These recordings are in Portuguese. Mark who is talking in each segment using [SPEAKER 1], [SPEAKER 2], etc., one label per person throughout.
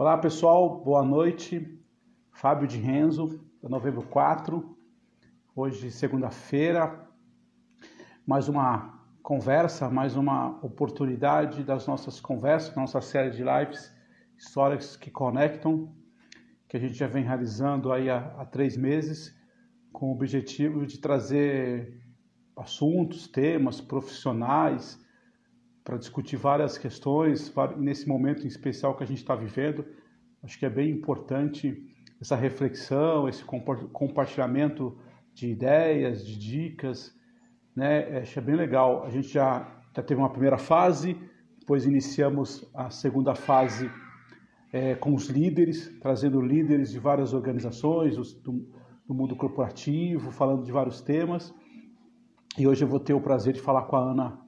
[SPEAKER 1] Olá pessoal, boa noite. Fábio de Renzo, da Novembro 4. Hoje, segunda-feira, mais uma conversa, mais uma oportunidade das nossas conversas, nossa série de lives, histórias que conectam, que a gente já vem realizando aí há, há três meses, com o objetivo de trazer assuntos, temas profissionais, para discutir várias questões, nesse momento em especial que a gente está vivendo. Acho que é bem importante essa reflexão, esse compartilhamento de ideias, de dicas, né? Acho é bem legal. A gente já, já teve uma primeira fase, depois iniciamos a segunda fase é, com os líderes, trazendo líderes de várias organizações do, do mundo corporativo, falando de vários temas. E hoje eu vou ter o prazer de falar com a Ana,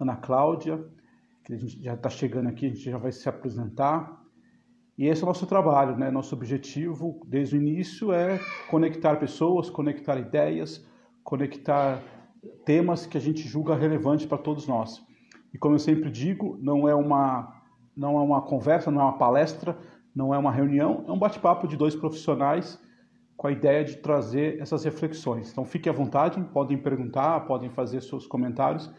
[SPEAKER 1] Ana Cláudia, que a gente já está chegando aqui, a gente já vai se apresentar. E esse é o nosso trabalho, né? Nosso objetivo desde o início é conectar pessoas, conectar ideias, conectar temas que a gente julga relevantes para todos nós. E como eu sempre digo, não é uma não é uma conversa, não é uma palestra, não é uma reunião, é um bate-papo de dois profissionais com a ideia de trazer essas reflexões. Então fique à vontade, podem perguntar, podem fazer seus comentários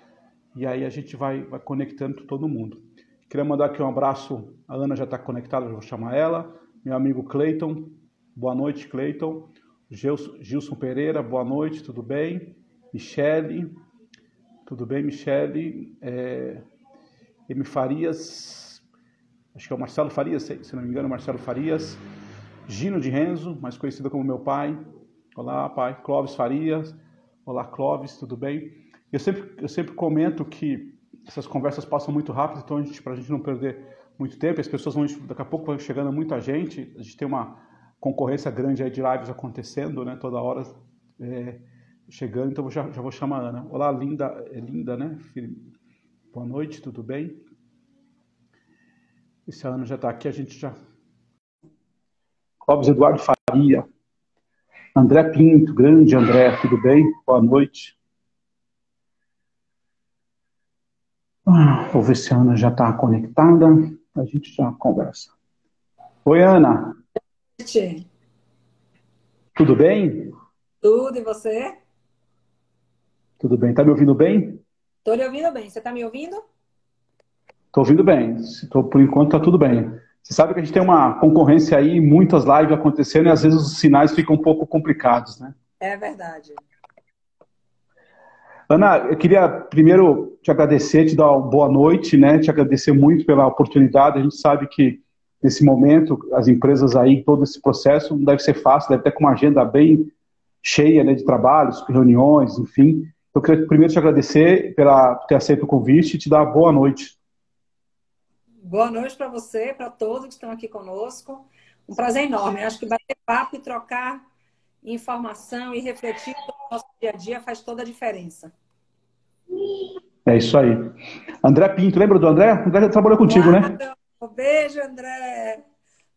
[SPEAKER 1] e aí a gente vai, vai conectando todo mundo. Queria mandar aqui um abraço, a Ana já está conectada, eu vou chamar ela, meu amigo Cleiton, boa noite Cleiton, Gilson Pereira, boa noite, tudo bem? Michele, tudo bem Michele? É, M. Farias, acho que é o Marcelo Farias, se não me engano, Marcelo Farias, Gino de Renzo, mais conhecido como meu pai. Olá, pai. Clóvis Farias. Olá, Clóvis, tudo bem? Eu sempre, eu sempre comento que essas conversas passam muito rápido, então para a gente não perder muito tempo, as pessoas vão, daqui a pouco chegando muita gente, a gente tem uma concorrência grande aí de lives acontecendo, né, toda hora é, chegando, então já, já vou chamar a Ana. Olá, linda, é linda, né? Boa noite, tudo bem? Esse ano já está aqui, a gente já Clóvis Eduardo Faria, André Pinto, grande André, tudo bem? Boa noite. Ah, vou ver se a Ana já está conectada, a gente já conversa. Oi, Ana.
[SPEAKER 2] Oi.
[SPEAKER 1] Tudo bem?
[SPEAKER 2] Tudo, e você?
[SPEAKER 1] Tudo bem. Tá me ouvindo bem?
[SPEAKER 2] Estou lhe ouvindo bem. Você está me ouvindo?
[SPEAKER 1] Estou ouvindo bem. Tô, por enquanto está tudo bem. Você sabe que a gente tem uma concorrência aí, muitas lives acontecendo e às vezes os sinais ficam um pouco complicados, né?
[SPEAKER 2] É verdade.
[SPEAKER 1] Ana, eu queria primeiro te agradecer, te dar uma boa noite, né? Te agradecer muito pela oportunidade. A gente sabe que nesse momento as empresas aí, todo esse processo não deve ser fácil, deve ter com uma agenda bem cheia né, de trabalhos, reuniões, enfim. Eu queria primeiro te agradecer pela, ter aceito o convite e te dar boa noite.
[SPEAKER 2] Boa noite para você, para todos que estão aqui conosco. Um prazer enorme. Acho que bater papo e trocar informação e refletir no nosso dia a dia faz toda a diferença.
[SPEAKER 1] É isso aí. André Pinto, lembra do André? O André trabalhou contigo,
[SPEAKER 2] claro.
[SPEAKER 1] né?
[SPEAKER 2] Um beijo, André.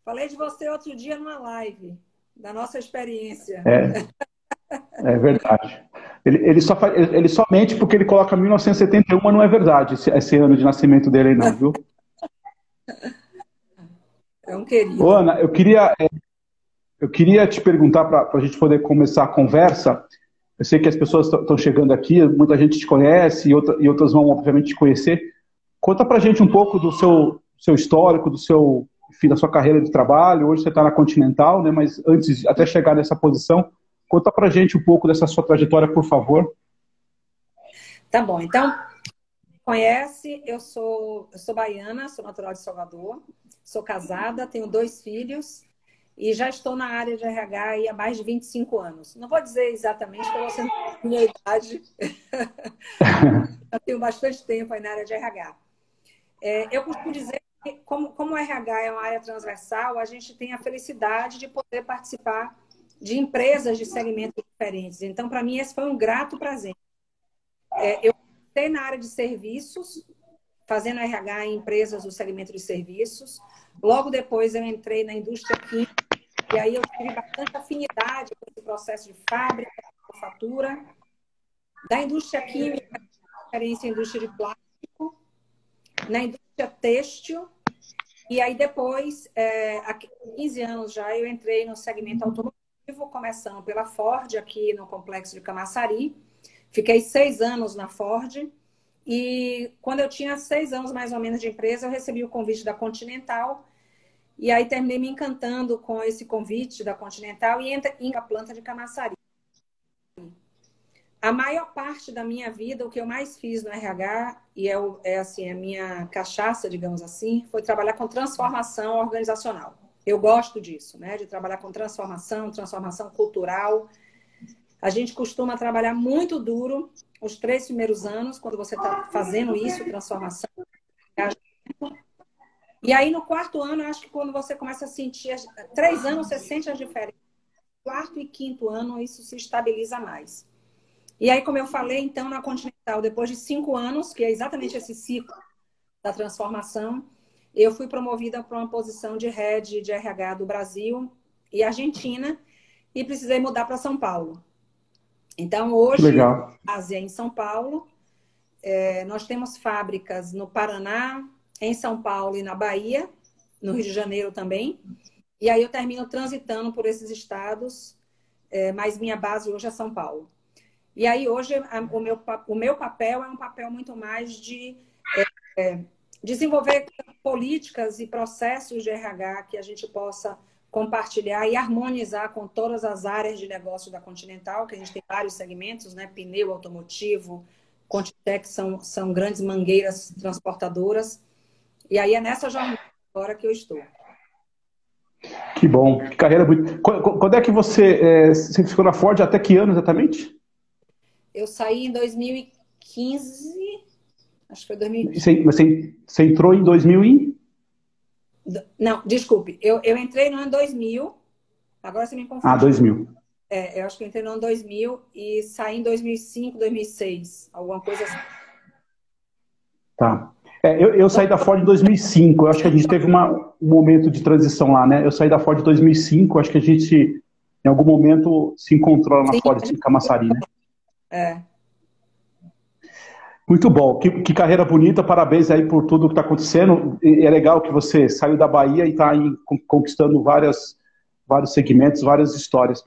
[SPEAKER 2] Falei de você outro dia numa live, da nossa experiência.
[SPEAKER 1] É, é verdade. Ele, ele, só, ele só mente porque ele coloca 1971, mas não é verdade esse, esse ano de nascimento dele aí, não, viu?
[SPEAKER 2] É um querido.
[SPEAKER 1] Ô, Ana, eu queria, é, eu queria te perguntar para a gente poder começar a conversa. Eu sei que as pessoas estão chegando aqui, muita gente te conhece e, outra, e outras vão, obviamente, te conhecer. Conta para a gente um pouco do seu, seu histórico, do seu, enfim, da sua carreira de trabalho. Hoje você está na Continental, né? Mas antes, até chegar nessa posição, conta para a gente um pouco dessa sua trajetória, por favor.
[SPEAKER 2] Tá bom. Então, conhece, eu sou, eu sou baiana, sou natural de Salvador, sou casada, tenho dois filhos e já estou na área de RH há mais de 25 anos. Não vou dizer exatamente para você não minha idade. eu tenho bastante tempo aí na área de RH. É, eu costumo dizer que, como, como o RH é uma área transversal, a gente tem a felicidade de poder participar de empresas de segmentos diferentes. Então, para mim, esse foi um grato prazer. É, eu comecei na área de serviços, fazendo RH em empresas do segmento de serviços. Logo depois eu entrei na indústria química e aí eu tive bastante afinidade com esse processo de fábrica, manufatura. Da indústria química, experiência em indústria de plástico, na indústria têxtil E aí depois, é, há 15 anos já, eu entrei no segmento automotivo, começando pela Ford, aqui no complexo de Camaçari. Fiquei seis anos na Ford. E quando eu tinha seis anos mais ou menos de empresa, eu recebi o convite da Continental. E aí terminei me encantando com esse convite da Continental e entrei a planta de Camaçari. A maior parte da minha vida, o que eu mais fiz no RH, e é, é assim, a minha cachaça, digamos assim, foi trabalhar com transformação organizacional. Eu gosto disso, né? De trabalhar com transformação, transformação cultural. A gente costuma trabalhar muito duro os três primeiros anos, quando você está fazendo isso, transformação. E aí, no quarto ano, eu acho que quando você começa a sentir. Três anos, você sente as diferenças. Quarto e quinto ano, isso se estabiliza mais. E aí, como eu falei, então, na Continental, depois de cinco anos, que é exatamente esse ciclo da transformação, eu fui promovida para uma posição de head de RH do Brasil e Argentina e precisei mudar para São Paulo. Então, hoje, Legal. Ásia em São Paulo. É, nós temos fábricas no Paraná, em São Paulo e na Bahia, no Rio de Janeiro também. E aí eu termino transitando por esses estados, é, mas minha base hoje é São Paulo. E aí hoje a, o, meu, o meu papel é um papel muito mais de é, é desenvolver políticas e processos de RH que a gente possa compartilhar e harmonizar com todas as áreas de negócio da Continental, que a gente tem vários segmentos, né? Pneu automotivo, Contitec são, são grandes mangueiras transportadoras. E aí é nessa jornada agora que eu estou.
[SPEAKER 1] Que bom, que carreira bonita. Quando é que você, é, você ficou na Ford? Até que ano exatamente?
[SPEAKER 2] Eu saí em 2015, acho que foi 2015.
[SPEAKER 1] Você, você, entrou em 2000 e...
[SPEAKER 2] Não, desculpe, eu, eu entrei no ano 2000, agora você me confundiu.
[SPEAKER 1] Ah, 2000.
[SPEAKER 2] É, eu acho que eu entrei no ano 2000 e saí em 2005, 2006, alguma coisa assim.
[SPEAKER 1] Tá. É, eu, eu, saí da Ford em 2005, eu acho que a gente teve uma, um momento de transição lá, né? Eu saí da Ford em 2005, acho que a gente, em algum momento, se encontrou na Sim, Ford, em Camaçari, né?
[SPEAKER 2] É.
[SPEAKER 1] Muito bom, que, que, carreira bonita, parabéns aí por tudo que está acontecendo. É legal que você saiu da Bahia e está conquistando várias, vários segmentos, várias histórias.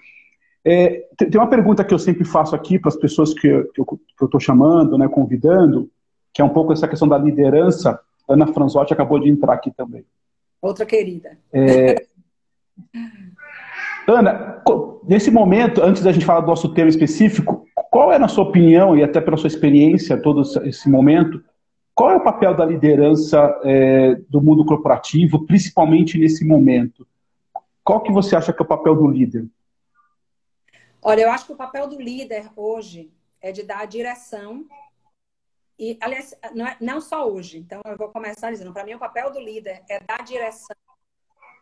[SPEAKER 1] É, tem uma pergunta que eu sempre faço aqui para as pessoas que, que eu estou chamando, né, convidando, que é um pouco essa questão da liderança. Ana Franzotti acabou de entrar aqui também.
[SPEAKER 2] Outra querida.
[SPEAKER 1] É... Ana, nesse momento, antes da gente falar do nosso tema específico, qual é, na sua opinião, e até pela sua experiência, todo esse momento, qual é o papel da liderança é, do mundo corporativo, principalmente nesse momento? Qual que você acha que é o papel do líder?
[SPEAKER 2] Olha, eu acho que o papel do líder hoje é de dar a direção. E, aliás, não, é, não só hoje. Então, eu vou começar dizendo: para mim, o papel do líder é dar direção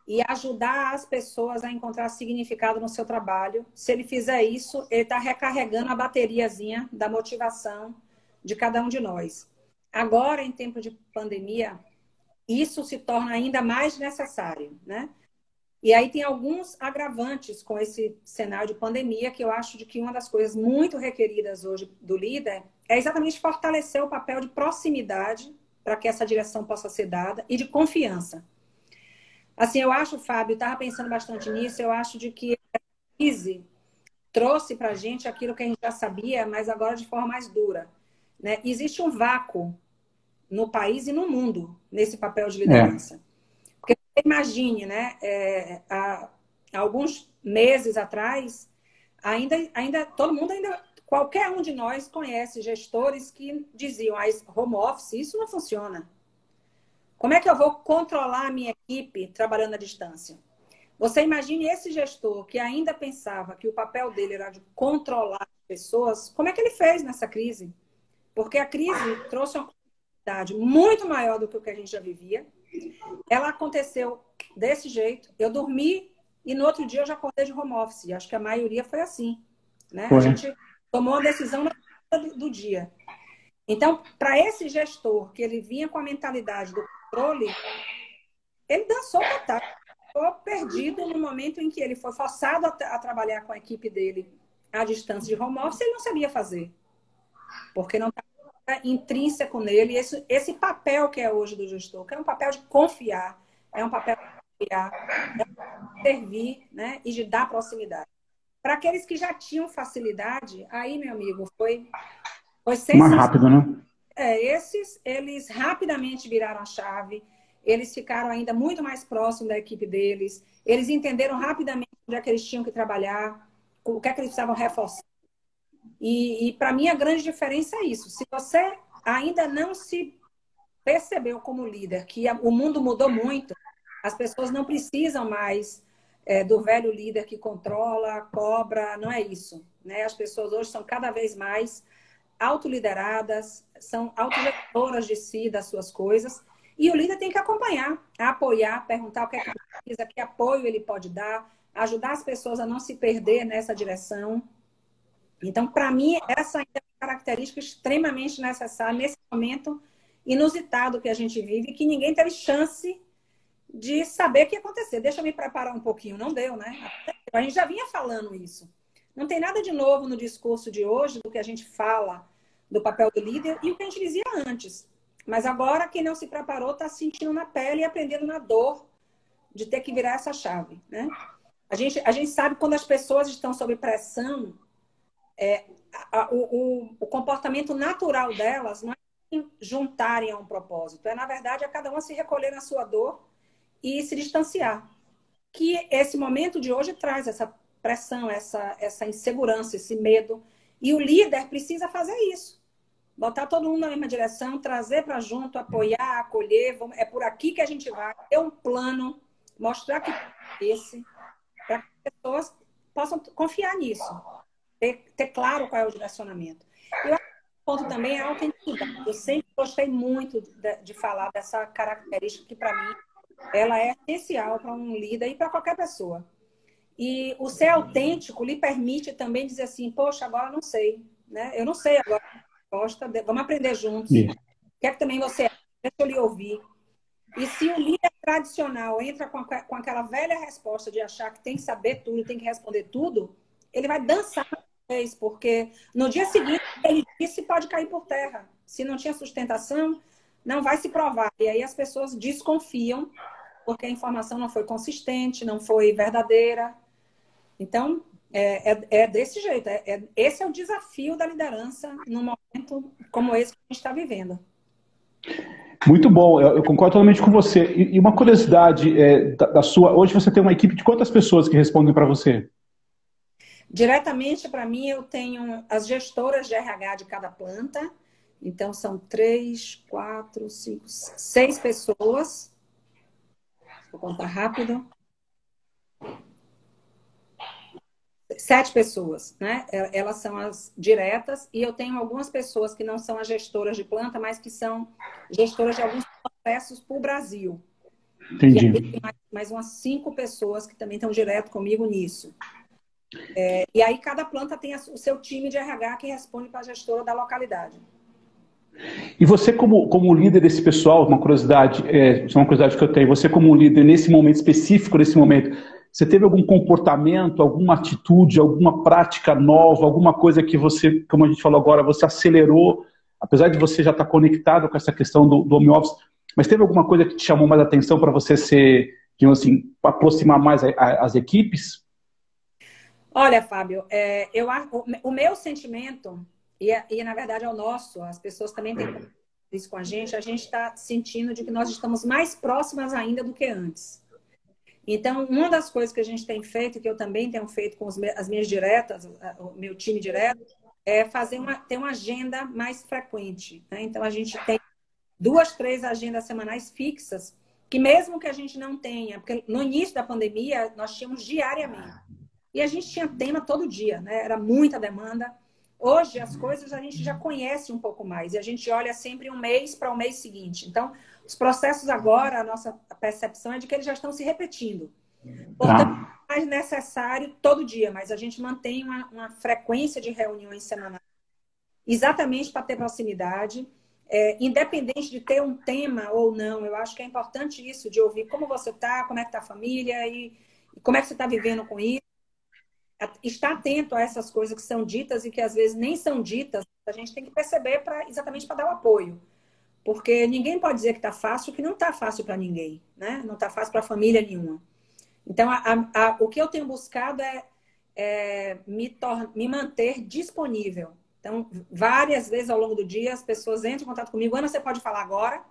[SPEAKER 2] e ajudar as pessoas a encontrar significado no seu trabalho. Se ele fizer isso, ele está recarregando a bateriazinha da motivação de cada um de nós. Agora, em tempo de pandemia, isso se torna ainda mais necessário, né? E aí tem alguns agravantes com esse cenário de pandemia, que eu acho de que uma das coisas muito requeridas hoje do líder é exatamente fortalecer o papel de proximidade para que essa direção possa ser dada e de confiança. Assim, eu acho, Fábio, estava pensando bastante nisso, eu acho de que a crise trouxe para a gente aquilo que a gente já sabia, mas agora de forma mais dura. Né? Existe um vácuo no país e no mundo nesse papel de liderança. É. Porque imagine, né, é, há, há alguns meses atrás, ainda, ainda todo mundo ainda qualquer um de nós conhece gestores que diziam, ah, home office, isso não funciona. Como é que eu vou controlar a minha equipe trabalhando à distância? Você imagine esse gestor que ainda pensava que o papel dele era de controlar as pessoas, como é que ele fez nessa crise? Porque a crise trouxe uma complexidade muito maior do que o que a gente já vivia. Ela aconteceu desse jeito. Eu dormi e no outro dia eu já acordei de home office. Acho que a maioria foi assim. Né? Foi. A gente tomou a decisão do, dia. Então, para esse gestor que ele vinha com a mentalidade do controle, ele dançou total. Ficou perdido no momento em que ele foi forçado a, a trabalhar com a equipe dele à distância de home office, ele não sabia fazer. Porque não estava intrínseco nele esse, esse papel que é hoje do gestor, que é um papel de confiar, é um papel de criar, de servir né, e de dar proximidade. Para aqueles que já tinham facilidade, aí, meu amigo, foi,
[SPEAKER 1] foi Mais rápido, né?
[SPEAKER 2] É, esses, eles rapidamente viraram a chave, eles ficaram ainda muito mais próximos da equipe deles, eles entenderam rapidamente onde é que eles tinham que trabalhar, o que é que eles precisavam reforçar. E, e para mim, a grande diferença é isso. Se você ainda não se percebeu como líder que o mundo mudou muito, as pessoas não precisam mais é, do velho líder que controla, cobra, não é isso. Né? As pessoas hoje são cada vez mais autolideradas, são autogestoras de si, das suas coisas, e o líder tem que acompanhar, apoiar, perguntar o que é que precisa, que apoio ele pode dar, ajudar as pessoas a não se perder nessa direção. Então, para mim, essa é uma característica extremamente necessária nesse momento inusitado que a gente vive, que ninguém teve chance de saber o que ia acontecer. Deixa eu me preparar um pouquinho. Não deu, né? A gente já vinha falando isso. Não tem nada de novo no discurso de hoje, do que a gente fala do papel do líder e o que a gente dizia antes. Mas agora, quem não se preparou está sentindo na pele e aprendendo na dor de ter que virar essa chave, né? A gente, a gente sabe quando as pessoas estão sob pressão, é, a, a, o, o, comportamento natural delas não é juntarem a um propósito. É, na verdade, a cada uma se recolher na sua dor e se distanciar. Que esse momento de hoje traz essa pressão, essa, essa insegurança, esse medo. E o líder precisa fazer isso. Botar todo mundo na mesma direção, trazer para junto, apoiar, acolher. É por aqui que a gente vai. Ter um plano, mostrar que é esse, para que as pessoas possam confiar nisso. Ter, ter claro qual é o direcionamento. Eu ponto também é a autenticidade. Eu sempre gostei muito de, de falar dessa característica que, para mim, ela é essencial para um líder e para qualquer pessoa. E o ser autêntico lhe permite também dizer assim, poxa, agora não sei, né? Eu não sei agora gosta, vamos aprender juntos. Isso. Quer que também você deixa eu lhe ouvir. E se o líder tradicional entra com, a, com aquela velha resposta de achar que tem que saber tudo, tem que responder tudo, ele vai dançar porque no dia seguinte ele disse pode cair por terra. Se não tinha sustentação, não vai se provar. E aí as pessoas desconfiam porque a informação não foi consistente, não foi verdadeira. Então, é, é, é desse jeito. É, é, esse é o desafio da liderança num momento como esse que a gente está vivendo.
[SPEAKER 1] Muito bom, eu, eu, concordo totalmente com você. E, e uma curiosidade é, da, da, sua. Hoje você tem uma equipe de quantas pessoas que respondem para você?
[SPEAKER 2] Diretamente para mim, eu tenho as gestoras de RH de cada planta. Então, são três, quatro, cinco, seis pessoas. Vou contar rápido. Sete pessoas, né? Elas são as diretas. E eu tenho algumas pessoas que não são as gestoras de planta, mas que são gestoras de alguns processos para o Brasil.
[SPEAKER 1] Entendi.
[SPEAKER 2] E tem mais, mais umas cinco pessoas que também estão direto comigo nisso. É, e aí cada planta tem o seu time de RH que responde para a gestora da localidade.
[SPEAKER 1] E você, como, como líder desse pessoal, uma curiosidade, é, é uma curiosidade que eu tenho, você como líder nesse momento específico, nesse momento, você teve algum comportamento, alguma atitude, alguma prática nova, alguma coisa que você, como a gente falou agora, você acelerou, apesar de você já estar conectado com essa questão do, do home office, mas teve alguma coisa que te chamou mais atenção para você ser, assim, aproximar mais a, a, as equipes?
[SPEAKER 2] Olha, Fábio, é, eu, o, o, meu sentimento, e, e, na verdade é o nosso, as pessoas também têm isso com a gente, a gente está sentindo de que nós estamos mais próximas ainda do que antes. Então, uma das coisas que a gente tem feito, que eu também tenho feito com as minhas diretas, o meu time direto, é fazer uma, ter uma agenda mais frequente. Né? Então, a gente tem duas, três agendas semanais fixas, que mesmo que a gente não tenha, porque no início da pandemia nós tínhamos diariamente. E a gente tinha tema todo dia, né? Era muita demanda. Hoje as coisas a gente já conhece um pouco mais e a gente olha sempre um mês para o mês seguinte. Então, os processos agora, a nossa percepção é de que eles já estão se repetindo. Portanto, tá. é mais necessário todo dia, mas a gente mantém uma, uma frequência de reuniões semanais, exatamente para ter proximidade, é, independente de ter um tema ou não. Eu acho que é importante isso, de ouvir como você está, como é que está a família e, e como é que você está vivendo com isso estar atento a essas coisas que são ditas e que às vezes nem são ditas, a gente tem que perceber para exatamente para dar o apoio. Porque ninguém pode dizer que está fácil, que não está fácil para ninguém, né? Não está fácil para família nenhuma. Então, a, a, o que eu tenho buscado é, é me, me manter disponível. Então, várias vezes ao longo do dia, as pessoas entram em contato comigo. Ana, você pode falar agora?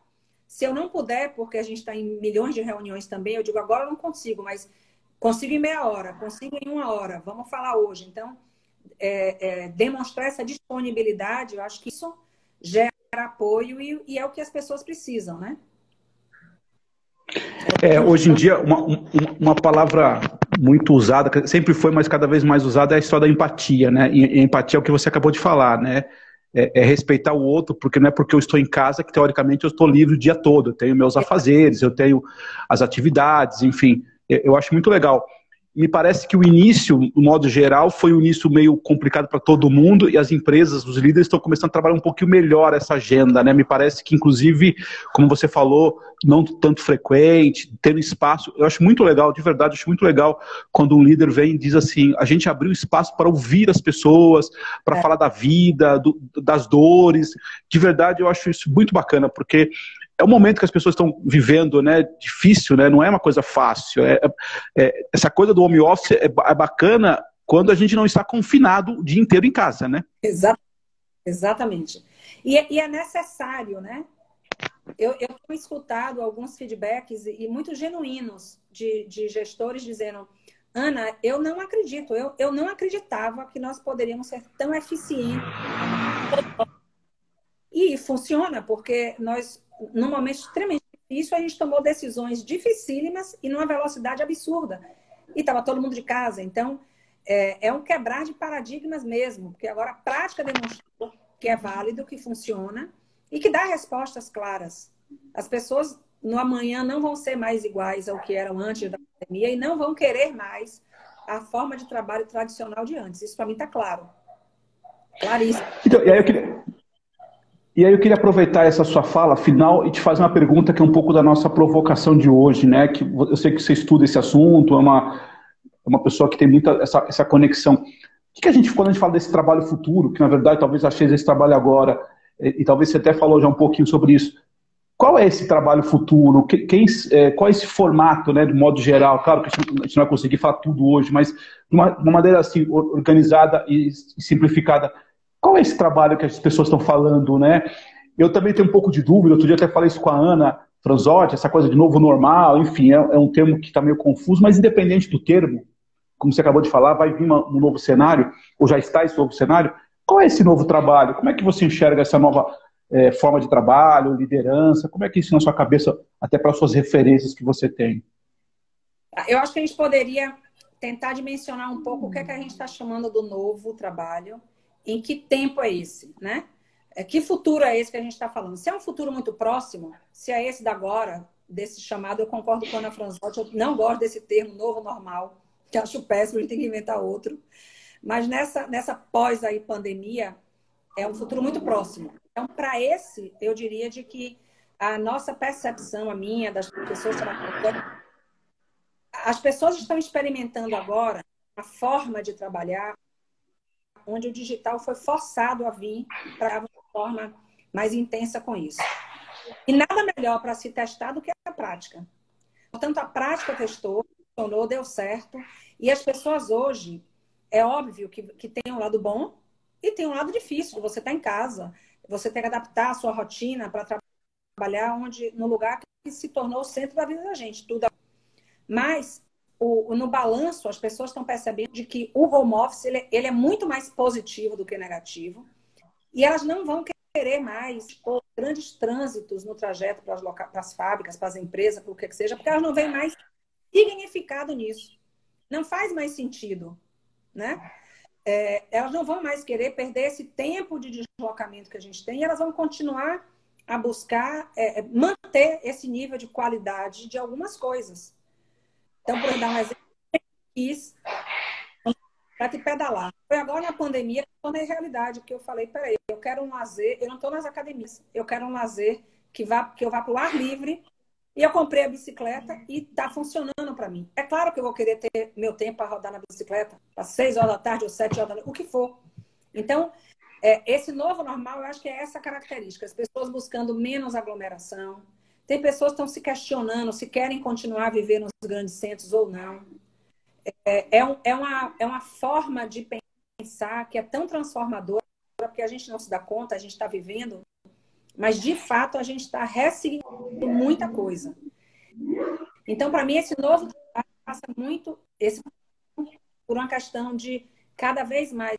[SPEAKER 2] Se eu não puder, porque a gente está em milhões de reuniões também, eu digo agora eu não consigo, mas consigo em meia hora, consigo em uma hora, vamos falar hoje. Então, é, é, demonstrar essa disponibilidade, eu acho que isso gera apoio e, e é o que as pessoas precisam, né?
[SPEAKER 1] É, hoje em dia, uma, uma palavra muito usada, sempre foi, mas cada vez mais usada, é a história da empatia, né? E, empatia é o que você acabou de falar, né? É, é, respeitar o outro, porque não é porque eu estou em casa que, teoricamente, eu estou livre o dia todo. Eu tenho meus afazeres, eu tenho as atividades, enfim. Eu acho muito legal me parece que o início, no modo geral, foi um início meio complicado para todo mundo e as empresas, os líderes estão começando a trabalhar um pouquinho melhor essa agenda, né? Me parece que, inclusive, como você falou, não tanto frequente, tendo espaço. Eu acho muito legal, de verdade, acho muito legal quando um líder vem e diz assim: a gente abriu espaço para ouvir as pessoas, para é. falar da vida, do, das dores. De verdade, eu acho isso muito bacana, porque é um momento que as pessoas estão vivendo, né? Difícil, né? Não é uma coisa fácil. É, é, essa coisa do home office é, é, bacana quando a gente não está confinado o dia inteiro em casa, né?
[SPEAKER 2] Exatamente. E, é, e é necessário, né? Eu, eu tenho escutado alguns feedbacks e, e muito genuínos de, de gestores dizendo Ana, eu não acredito, eu, eu não acreditava que nós poderíamos ser tão eficientes. E funciona, porque nós num momento extremamente difícil, a gente tomou decisões dificílimas e numa velocidade absurda. E estava todo mundo de casa. Então, é, é, um quebrar de paradigmas mesmo, porque agora a prática demonstrou que é válido, que funciona e que dá respostas claras. As pessoas no amanhã não vão ser mais iguais ao que eram antes da pandemia e não vão querer mais a forma de trabalho tradicional de antes. Isso para mim está claro. Claríssimo.
[SPEAKER 1] Então, eu queria, e aí eu queria aproveitar essa sua fala final e te fazer uma pergunta que é um pouco da nossa provocação de hoje, né? Que eu sei que você estuda esse assunto, é uma, é uma pessoa que tem muita essa, essa conexão. O que, que a gente, quando a gente fala desse trabalho futuro, que na verdade talvez achei esse trabalho agora, e, e, talvez você até falou já um pouquinho sobre isso, qual é esse trabalho futuro? Quem, é, qual é esse formato, né, de modo geral? Claro que a gente não vai conseguir falar tudo hoje, mas de uma, de uma maneira assim, organizada e simplificada. Qual é esse trabalho que as pessoas estão falando, né? Eu também tenho um pouco de dúvida, outro dia até falei isso com a Ana Franzotti, essa coisa de novo normal, enfim, é, é um termo que está meio confuso, mas independente do termo, como você acabou de falar, vai vir uma, um novo cenário, ou já está esse novo cenário. Qual é esse novo trabalho? Como é que você enxerga essa nova é, forma de trabalho, liderança? Como é que isso na sua cabeça, até para as suas referências que você tem?
[SPEAKER 2] Eu acho que a gente poderia tentar dimensionar um pouco o que, é que a gente está chamando do novo trabalho em que tempo é esse, né? É, que futuro é esse que a gente está falando? Se é um futuro muito próximo, se é esse da agora, desse chamado, eu concordo com a Ana Franzotti, eu não gosto desse termo novo normal, que acho péssimo, a gente tem que inventar outro. Mas nessa, nessa pós aí pandemia, é um futuro muito próximo. Então, para esse, eu diria de que a nossa percepção, a minha, das pessoas as pessoas estão experimentando agora a forma de trabalhar onde o digital foi forçado a vir para uma forma mais intensa com isso. E nada melhor para se testar do que a prática. Portanto, a prática testou, funcionou, deu certo. E as pessoas hoje, é óbvio que, que tem um lado bom e tem um lado difícil. Você está em casa, você tem que adaptar a sua rotina para trabalhar onde, no lugar que se tornou o centro da vida da gente. Tudo. Mas o, no balanço, as pessoas estão percebendo de que o home office ele, ele, é muito mais positivo do que negativo. E elas não vão querer mais grandes trânsitos no trajeto para as, para as fábricas, para as empresas, para o que, que seja, porque elas não veem mais significado nisso. Não faz mais sentido. Né? É, elas não vão mais querer perder esse tempo de deslocamento que a gente tem e elas vão continuar a buscar é, manter esse nível de qualidade de algumas coisas. Então, por dar um exemplo, eu quis para te pedalar. Foi agora na pandemia que eu tornei realidade, que eu falei, peraí, eu quero um lazer, eu não estou nas academias, eu quero um lazer que, vá, que eu vá para o ar livre. E eu comprei a bicicleta e está funcionando para mim. É claro que eu vou querer ter meu tempo para rodar na bicicleta, às seis horas da tarde ou sete horas da noite, o que for. Então, é, esse novo normal, eu acho que é essa característica. As pessoas buscando menos aglomeração. Tem pessoas que estão se questionando se querem continuar a viver nos grandes centros ou não. É, é, um, é, uma, é uma forma de pensar que é tão transformadora, porque a gente não se dá conta, a gente está vivendo, mas de fato a gente está ressignificando muita coisa. Então, para mim, esse novo passa muito esse, por uma questão de cada vez mais,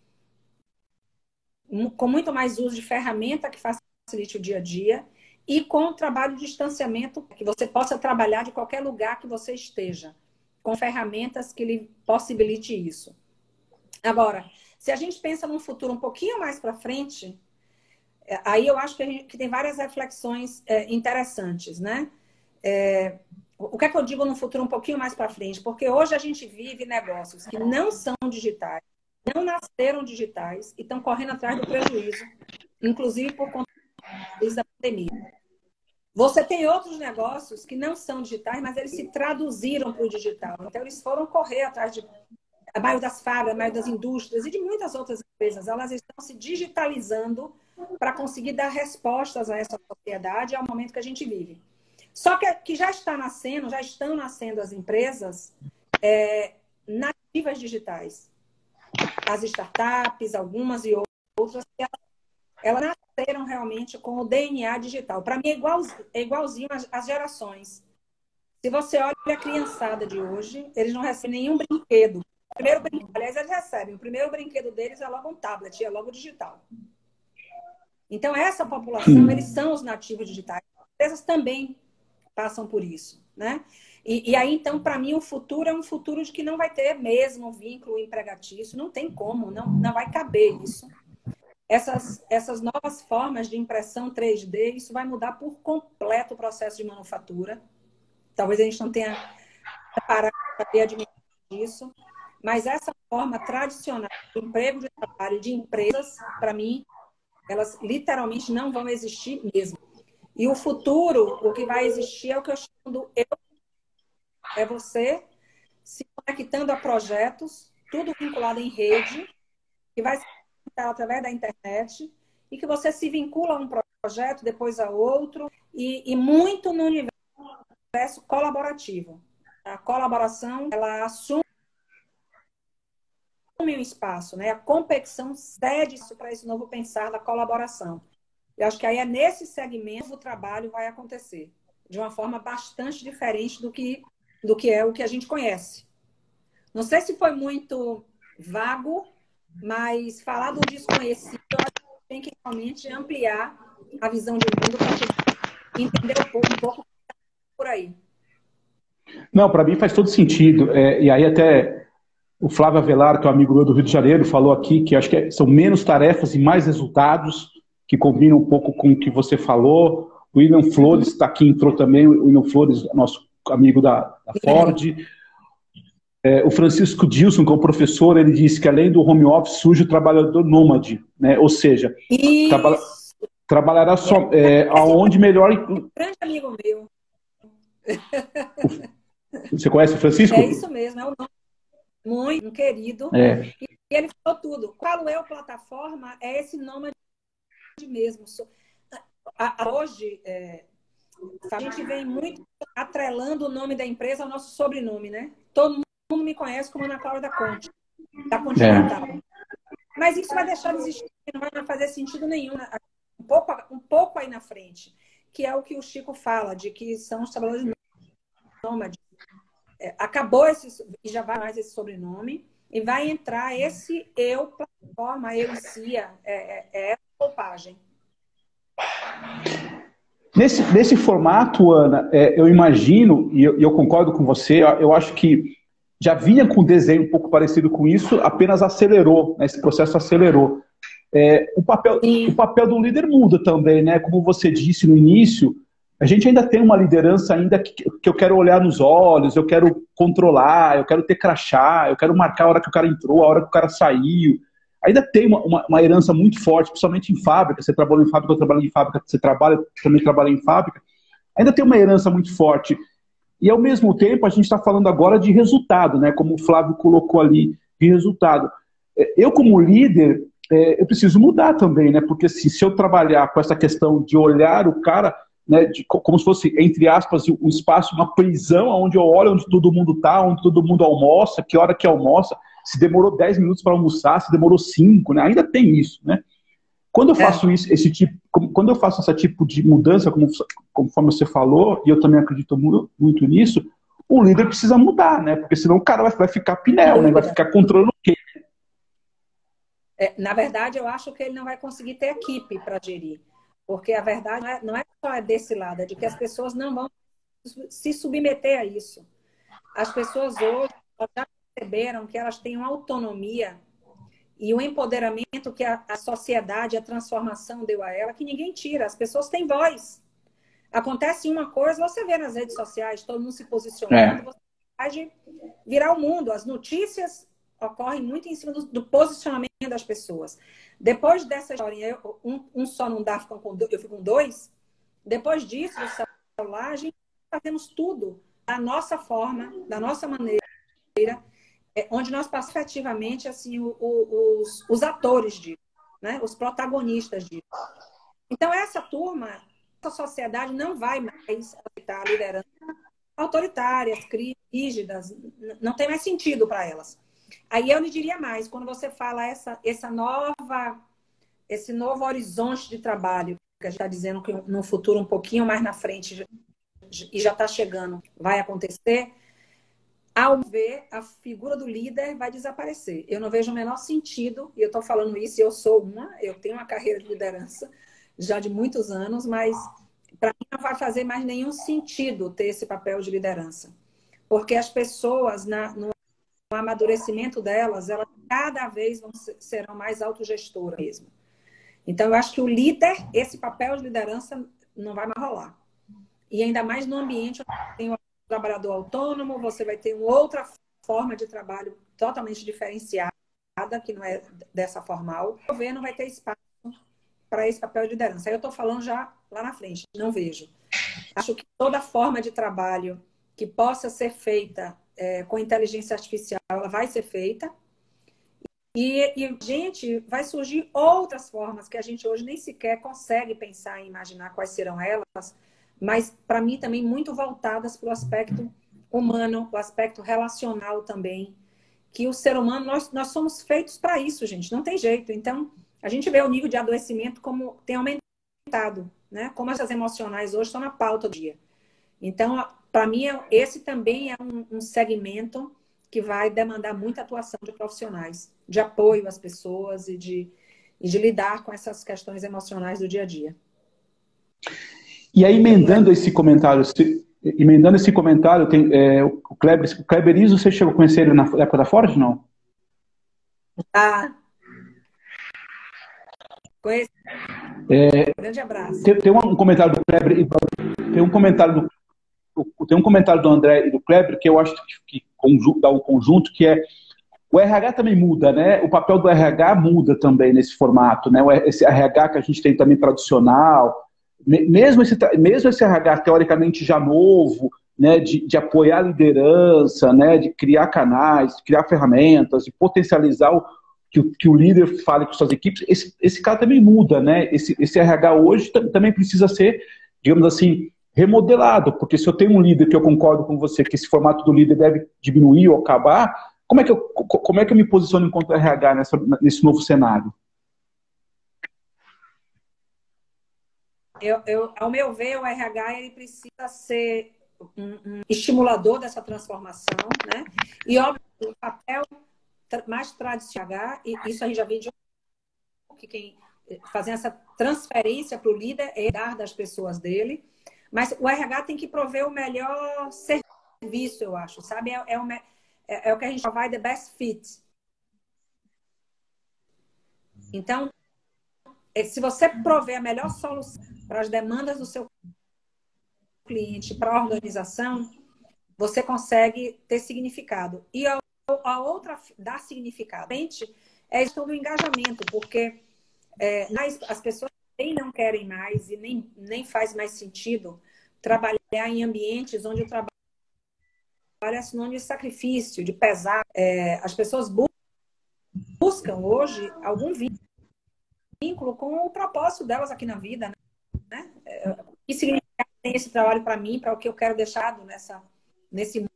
[SPEAKER 2] com muito mais uso de ferramenta que facilite o dia a dia e com o trabalho de distanciamento, que você possa trabalhar de qualquer lugar que você esteja, com ferramentas que lhe possibilite isso. Agora, se a gente pensa num futuro um pouquinho mais para frente, é, aí eu acho que, gente, que tem várias reflexões é, interessantes, né? É, o que é que eu digo no futuro um pouquinho mais para frente? Porque hoje a gente vive negócios que não são digitais, não nasceram digitais e estão correndo atrás do prejuízo, inclusive por conta da pandemia. Você tem outros negócios que não são digitais, mas eles se traduziram para o digital. Então, eles foram correr atrás de. A maioria das fábricas, a maioria das indústrias e de muitas outras empresas, elas estão se digitalizando para conseguir dar respostas a essa sociedade ao momento que a gente vive. Só que, que já está nascendo, já estão nascendo as empresas é, nativas digitais. As startups, algumas e outras, elas nasceram realmente com o DNA digital. Para mim é, igual, é igualzinho às, gerações. Se você olha a criançada de hoje, eles não recebem nenhum brinquedo. O primeiro brinquedo, aliás, eles recebem. O primeiro brinquedo deles é logo um tablet, é logo digital. Então, essa população, eles são os nativos digitais. As empresas também passam por isso, né? E, e aí, então, para mim, o futuro é um futuro de que não vai ter mesmo vínculo empregatício, não tem como, não, não vai caber isso essas, essas novas formas de impressão 3D, isso vai mudar por completo o processo de manufatura. Talvez a gente não tenha preparado para admitido isso, mas essa forma tradicional de emprego de trabalho de empresas, para mim, elas literalmente não vão existir mesmo. E o futuro, o que vai existir é o que eu chamo do eu. É você se conectando a projetos, tudo vinculado em rede, que vai através da internet e que você se vincula a um projeto, depois a outro, e, e muito no universo colaborativo. A colaboração, ela assume um espaço, né? A competição cede isso para esse novo pensar da colaboração. Eu acho que aí é nesse segmento que o trabalho vai acontecer, de uma forma bastante diferente do que, do que é o que a gente conhece. Não sei se foi muito vago, mas falar do desconhecido, eu acho que tem que realmente ampliar a visão de mundo para entender um pouco, um pouco por aí.
[SPEAKER 1] Não, para mim faz todo sentido. É, e aí até o Flávio Avelar, que é um amigo meu do Rio de Janeiro, falou aqui que acho que são menos tarefas e mais resultados, que combinam um pouco com o que você falou. O William Flores está aqui, entrou também, o William Flores, nosso amigo da, da Ford. É, o Francisco Dilson, que é o professor, ele disse que além do home office surge o trabalhador nômade, né? ou seja, traba trabalhará só é, aonde melhor.
[SPEAKER 2] Um grande amigo meu.
[SPEAKER 1] Você conhece o Francisco?
[SPEAKER 2] É isso mesmo, é um nome muito querido. É. E ele falou tudo. Qual é a plataforma? É esse nome mesmo. Hoje, é, a gente vem muito atrelando o nome da empresa ao nosso sobrenome, né? Todo mundo me conhece como Ana Cláudia da Conte, da Continental. É. Mas isso vai deixar de existir, não vai fazer sentido nenhum. Né? Um pouco, um pouco aí na frente, que é o que o Chico fala, de que são os trabalhadores nômades. É, acabou esse, e já vai mais esse sobrenome, e vai entrar esse eu, plataforma, eu CIA, é, é, é essa roupagem.
[SPEAKER 1] Nesse, nesse formato, Ana, é, eu imagino, e eu, eu, concordo com você, eu acho que já vinha com um desenho um pouco parecido com isso, apenas acelerou, né? esse processo acelerou. É, o, papel, o papel do líder muda também, né? Como você disse no início, a gente ainda tem uma liderança ainda que, que eu quero olhar nos olhos, eu quero controlar, eu quero ter crachá, eu quero marcar a hora que o cara entrou, a hora que o cara saiu. Ainda tem uma, uma, uma herança muito forte, principalmente em fábrica. Você trabalhou em fábrica, eu trabalho em fábrica, você trabalha, também trabalha em fábrica. Ainda tem uma herança muito forte e, ao mesmo tempo, a gente está falando agora de resultado, né? como o Flávio colocou ali, de resultado. É, eu, como líder, é, eu preciso mudar também, né? Porque assim, se eu trabalhar com essa questão de olhar o cara, né, de, como se fosse, entre aspas, um espaço, uma prisão, onde eu olho onde todo mundo está, onde todo mundo almoça, que hora que almoça, se demorou 10 minutos para almoçar, se demorou 5, né? Ainda tem isso, né? Quando eu é. faço isso, esse tipo, quando eu faço esse tipo de mudança, como, conforme você falou, e eu também acredito muito nisso, o líder precisa mudar, né? Porque senão o cara vai, vai ficar pinel, né? Vai ficar controlando o quê?
[SPEAKER 2] É, na verdade, eu acho que ele não vai conseguir ter equipe para gerir. Porque a verdade não é, não é só desse lado, é de que as pessoas não vão se submeter a isso. As pessoas hoje já perceberam que elas têm uma autonomia e o empoderamento que a, a sociedade, a transformação deu a ela, que ninguém tira. As pessoas têm voz. Acontece uma coisa, você vê nas redes sociais, todo mundo se posicionando, é. você pode virar o mundo. As notícias ocorrem muito em cima do, do posicionamento das pessoas. Depois dessa história, eu, um, um, só não dá, com, eu fico com dois. Depois disso, do celular, a gente fazemos tudo da nossa forma, da nossa maneira, onde nós passamos efetivamente assim, o, o, os, os atores disso, né? os protagonistas disso. Então, essa turma, a sociedade não vai mais aceitar lideranças autoritárias, rígidas, não tem mais sentido para elas. Aí eu lhe diria mais, quando você fala essa, essa nova, esse novo horizonte de trabalho, que a gente está dizendo que no futuro um pouquinho mais na frente e já está chegando, vai acontecer, ao ver a figura do líder vai desaparecer. Eu não vejo o menor sentido, e eu estou falando isso, eu sou uma, eu tenho uma carreira de liderança já de muitos anos, mas para mim não vai fazer mais nenhum sentido ter esse papel de liderança. Porque as pessoas, na, no amadurecimento delas, elas cada vez vão ser, serão mais autogestoras mesmo. Então, eu acho que o líder, esse papel de liderança não vai mais rolar. E ainda mais no ambiente onde tem trabalhador autônomo, você vai ter uma outra forma de trabalho totalmente diferenciada, que não é dessa formal. O governo vai ter espaço para esse papel de liderança. Aí eu estou falando já lá na frente, não vejo. Acho que toda forma de trabalho que possa ser feita é, com inteligência artificial, ela vai ser feita. E, e, gente, vai surgir outras formas que a gente hoje nem sequer consegue pensar e imaginar quais serão elas, mas para mim também muito voltadas para o aspecto humano, o aspecto relacional também. Que o ser humano, nós, nós somos feitos para isso, gente, não tem jeito. Então, a gente vê o nível de adoecimento como tem aumentado, né? Como essas emocionais hoje estão na pauta do dia. Então, para mim, esse também é um, um segmento que vai demandar muita atuação de profissionais, de apoio às pessoas e de, e de lidar com essas questões emocionais do dia a dia.
[SPEAKER 1] E aí, emendando esse comentário, emendando esse comentário, tem, é, o Kleber, o Kleber Iso, você chegou a conhecer ele na época da Ford, não?
[SPEAKER 2] Ah. Conheci.
[SPEAKER 1] É,
[SPEAKER 2] Grande abraço.
[SPEAKER 1] Tem, tem, um comentário do Kleber, tem um comentário do tem um comentário do André e do Kleber que eu acho que, que dá um conjunto, que é o RH também muda, né? O papel do RH muda também nesse formato, né? Esse RH que a gente tem também tradicional, mesmo esse, mesmo esse RH teoricamente já novo, né? De, de apoiar a liderança, né? De criar canais, de criar ferramentas, de potencializar o, que, que, o líder fale com suas equipes, esse, esse cara também muda, né? Esse, esse RH hoje também precisa ser, digamos assim, remodelado, porque se eu tenho um líder que eu concordo com você que esse formato do líder deve diminuir ou acabar, como é que eu, como é que eu me posiciono enquanto RH nessa, nesse novo cenário?
[SPEAKER 2] Eu, eu, ao meu ver, o RH ele precisa ser um, um estimulador dessa transformação, né? E óbvio, o papel mais tradicional, e isso a gente já vem de que quem fazer essa transferência para o líder é dar das pessoas dele mas o RH tem que prover o melhor serviço, eu acho, sabe? É, é, o, é, é o que a gente vai the best fit. Então, se você prover a melhor solução para as demandas do seu cliente, para a organização, você consegue ter significado. E a, a outra dar significado é questão do engajamento, porque é, as pessoas nem não querem mais e nem, nem faz mais sentido trabalhar em ambientes onde o trabalho é sinônimo de sacrifício, de pesar. É, as pessoas buscam hoje algum vínculo vínculo com o propósito delas aqui na vida, né? É, o que significa esse trabalho para mim, para o que eu quero deixar nessa, nesse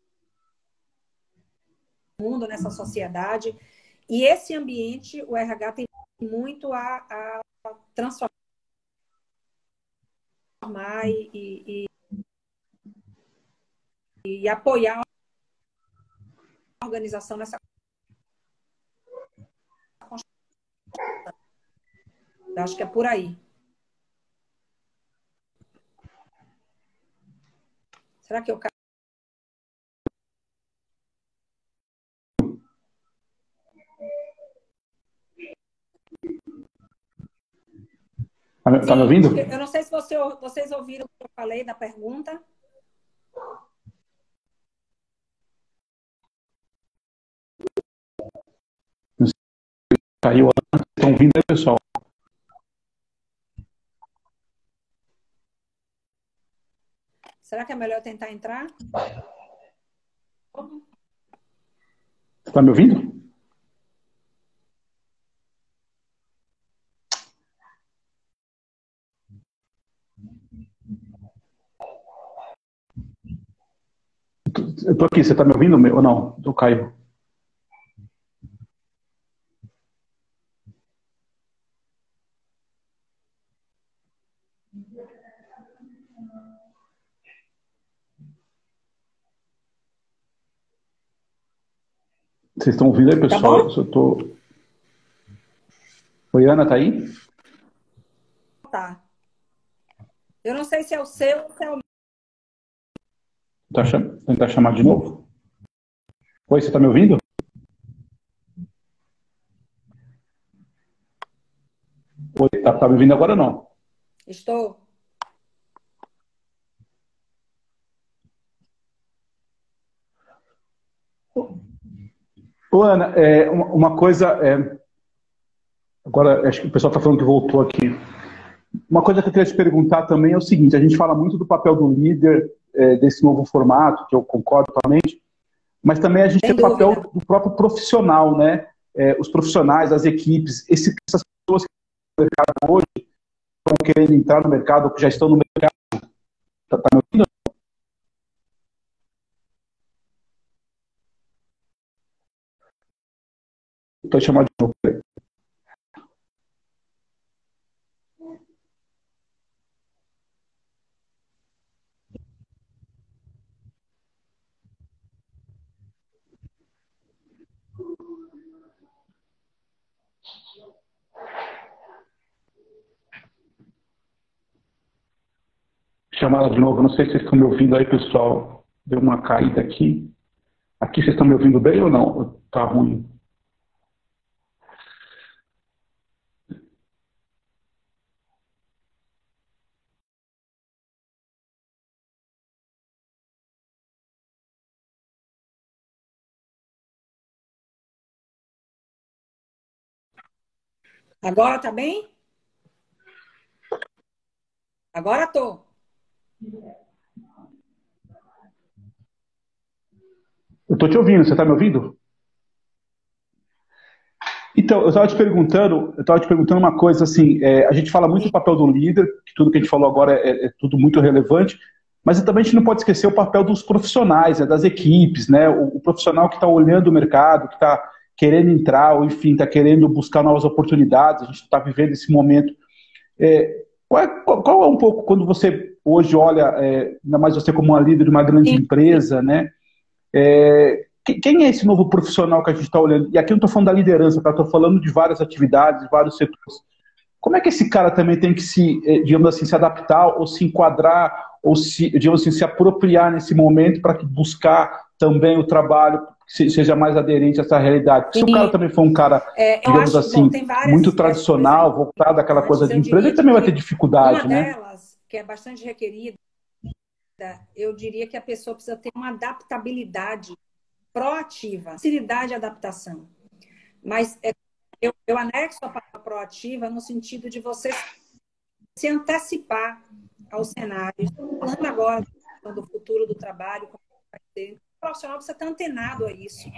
[SPEAKER 2] mundo, nessa sociedade. E esse ambiente, o RH tem muito a, a transformar e, e, e, e apoiar a organização nessa Eu acho que é por aí. Será que eu
[SPEAKER 1] Tá, tá me ouvindo?
[SPEAKER 2] Eu não sei se você, vocês ouviram o que eu falei da pergunta.
[SPEAKER 1] Caiu. Estão ouvindo aí, pessoal?
[SPEAKER 2] Será que é melhor tentar entrar?
[SPEAKER 1] Está me ouvindo? Eu tô aqui, você está me ouvindo ou não? Do Caio. Vocês estão ouvindo aí, tá pessoal? Tá eu tô... Oi, Ana, tá aí?
[SPEAKER 2] Tá. Eu não sei se é o seu ou se é o
[SPEAKER 1] Tentar, cham... Tentar chamar de novo. Oi, você está me ouvindo? Oi, tá, tá me ouvindo agora ou não?
[SPEAKER 2] Estou.
[SPEAKER 1] Ô, Ana, é, uma coisa. É, agora, acho que o pessoal está falando que voltou aqui. Uma coisa que eu queria te perguntar também é o seguinte: a gente fala muito do papel do líder é, desse novo formato, que eu concordo totalmente, mas também a gente Sem tem o papel do próprio profissional, né? É, os profissionais, as equipes, esse, essas pessoas que estão no mercado hoje estão querendo entrar no mercado, ou que já estão no mercado. Está tá me ouvindo? Estou chamando de novo. chamar ela de novo. Não sei se vocês estão me ouvindo aí, pessoal. Deu uma caída aqui. Aqui vocês estão me ouvindo bem ou não? Tá ruim?
[SPEAKER 2] Agora tá bem? Agora tô.
[SPEAKER 1] Eu estou te ouvindo, você está me ouvindo? Então, eu estava te perguntando, eu estava te perguntando uma coisa assim, é, a gente fala muito do papel do líder, que tudo que a gente falou agora é, é tudo muito relevante, mas também a gente não pode esquecer o papel dos profissionais, né, das equipes, né, o, o profissional que está olhando o mercado, que está querendo entrar, ou enfim, está querendo buscar novas oportunidades, a gente está vivendo esse momento. É, qual, é, qual, é, um pouco, quando você hoje olha, é, ainda mais você como uma líder de uma grande Sim. empresa, né? É, quem é esse novo profissional que a gente está olhando? E aqui eu não estou falando da liderança, tá? estou falando de várias atividades, vários setores. Como é que esse cara também tem que se, é, digamos assim, se adaptar ou se enquadrar ou se, digamos assim, se apropriar nesse momento para buscar também o trabalho seja mais aderente a essa realidade. Se o cara também for um cara, é, digamos assim, bom, muito tradicional, voltado àquela coisa de empresa, ele também vai ter dificuldade,
[SPEAKER 2] uma
[SPEAKER 1] né?
[SPEAKER 2] delas, que é bastante requerida, eu diria que a pessoa precisa ter uma adaptabilidade proativa, facilidade de adaptação. Mas é, eu, eu anexo a palavra proativa no sentido de você se antecipar ao cenário. Falando agora do futuro do trabalho, como vai ser profissional precisa estar antenado a isso.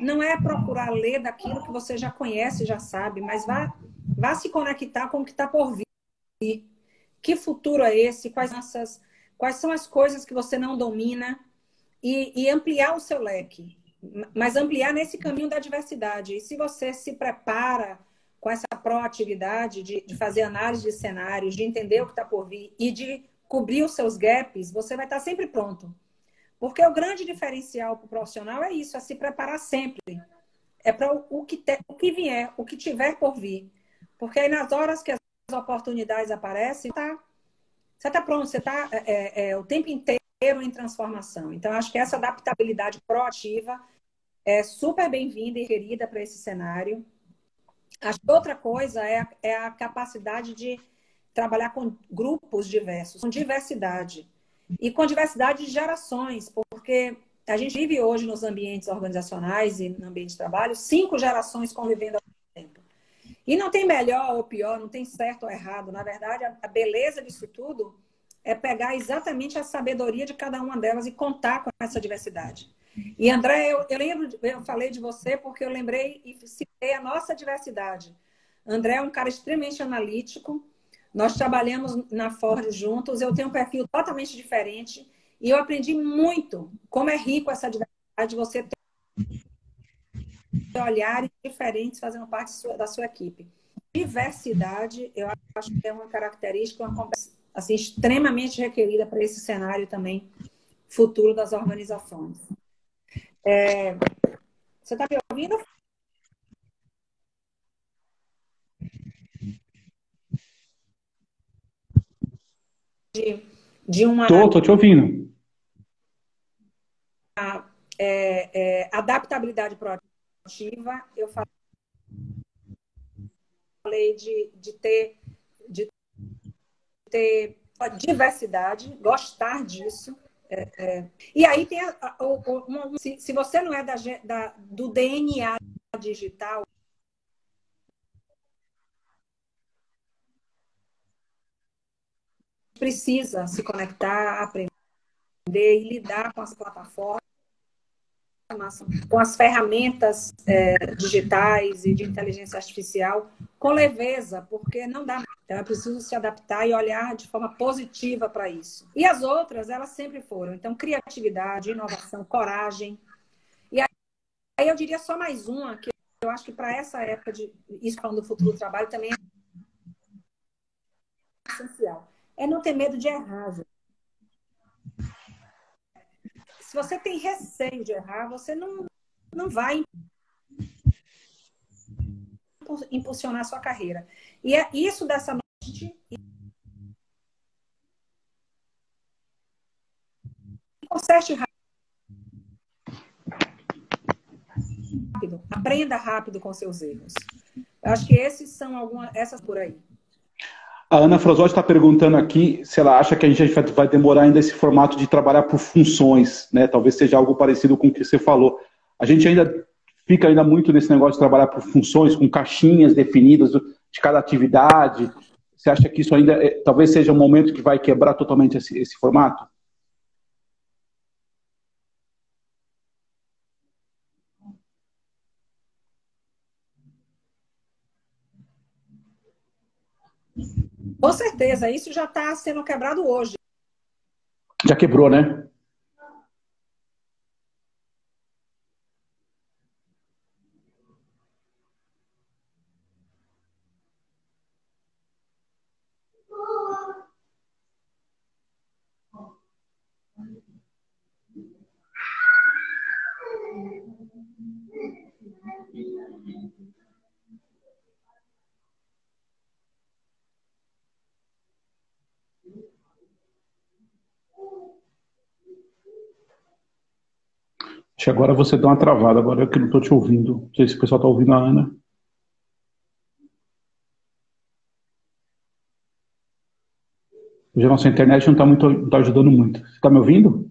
[SPEAKER 2] Não é procurar ler daquilo que você já conhece, já sabe, mas vá vá se conectar com o que está por vir. Que futuro é esse? Quais, essas, quais são as coisas que você não domina? E, e ampliar o seu leque. Mas ampliar nesse caminho da diversidade. E se você se prepara com essa proatividade de, de fazer análise de cenários, de entender o que está por vir e de cobrir os seus gaps, você vai estar sempre pronto. Porque o grande diferencial para o profissional é isso, é se preparar sempre. É para o, que o que vier, o que tiver por vir. Porque aí nas horas que as oportunidades aparecem, tá, você está pronto, você está é, é, é, o tempo inteiro em transformação. Então, acho que essa adaptabilidade proativa é super bem-vinda e querida para esse cenário. Acho que outra coisa é é a capacidade de trabalhar com grupos diversos, com diversidade. E com diversidade de gerações, porque a gente vive hoje nos ambientes organizacionais e no ambiente de trabalho cinco gerações convivendo ao mesmo tempo. E não tem melhor ou pior, não tem certo ou errado. Na verdade, a beleza disso tudo é pegar exatamente a sabedoria de cada uma delas e contar com essa diversidade. E André, eu, eu lembro, eu falei de você porque eu lembrei e citei a nossa diversidade. André é um cara extremamente analítico. Nós trabalhamos na Ford juntos. Eu tenho um perfil totalmente diferente e eu aprendi muito como é rico essa diversidade. Você ter olhares diferentes fazendo parte da sua equipe. Diversidade, eu acho que é uma característica, uma assim, extremamente requerida para esse cenário também futuro das organizações. É, você está me ouvindo? De, de uma.
[SPEAKER 1] Tô, tô te ouvindo.
[SPEAKER 2] É, é, adaptabilidade proativa, eu falei de, de ter de ter diversidade, gostar disso, é, é. E aí tem a, a, uma, se, se, você não é da, da, do DNA digital, precisa se conectar, aprender e lidar com as plataformas com as ferramentas é, digitais e de inteligência artificial com leveza, porque não dá. Então, é preciso se adaptar e olhar de forma positiva para isso. E as outras, elas sempre foram. Então, criatividade, inovação, coragem. E aí, eu diria só mais uma, que eu acho que para essa época, de isso falando do futuro do trabalho, também é essencial. É não ter medo de errar. Se você tem receio de errar, você não, não vai impulsionar a sua carreira. E é isso dessa noite. Conserte rápido. Aprenda rápido com seus erros. Eu acho que esses são algumas, essas por aí.
[SPEAKER 1] A Ana Frasotti está perguntando aqui se ela acha que a gente vai demorar ainda esse formato de trabalhar por funções, né? Talvez seja algo parecido com o que você falou. A gente ainda fica ainda muito nesse negócio de trabalhar por funções, com caixinhas definidas de cada atividade. Você acha que isso ainda é, talvez seja um momento que vai quebrar totalmente esse, esse formato?
[SPEAKER 2] Com certeza, isso já está sendo quebrado hoje.
[SPEAKER 1] Já quebrou, né? Que agora você deu uma travada, agora eu que não estou te ouvindo. Não sei se o pessoal está ouvindo a Ana. Hoje a nossa internet não está tá ajudando muito. Você está me ouvindo?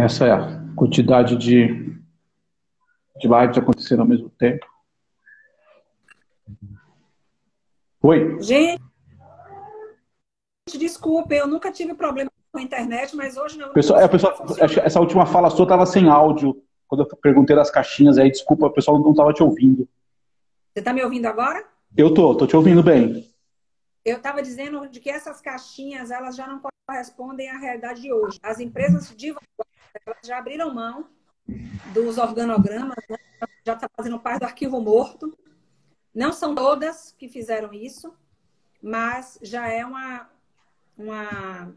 [SPEAKER 1] Essa é a quantidade de de lives acontecendo ao mesmo tempo. Oi.
[SPEAKER 2] Gente, desculpe, eu nunca tive problema com a internet, mas hoje não.
[SPEAKER 1] Pessoal, é, pessoal, essa última fala sua estava sem áudio. Quando eu perguntei das caixinhas aí, desculpa, o pessoal não estava te ouvindo.
[SPEAKER 2] Você está me ouvindo agora?
[SPEAKER 1] Eu tô, tô te ouvindo bem.
[SPEAKER 2] Eu estava dizendo de que essas caixinhas elas já não correspondem à realidade de hoje. As empresas de elas já abriram mão dos organogramas, né? já está fazendo parte do arquivo morto. Não são todas que fizeram isso, mas já é uma, uma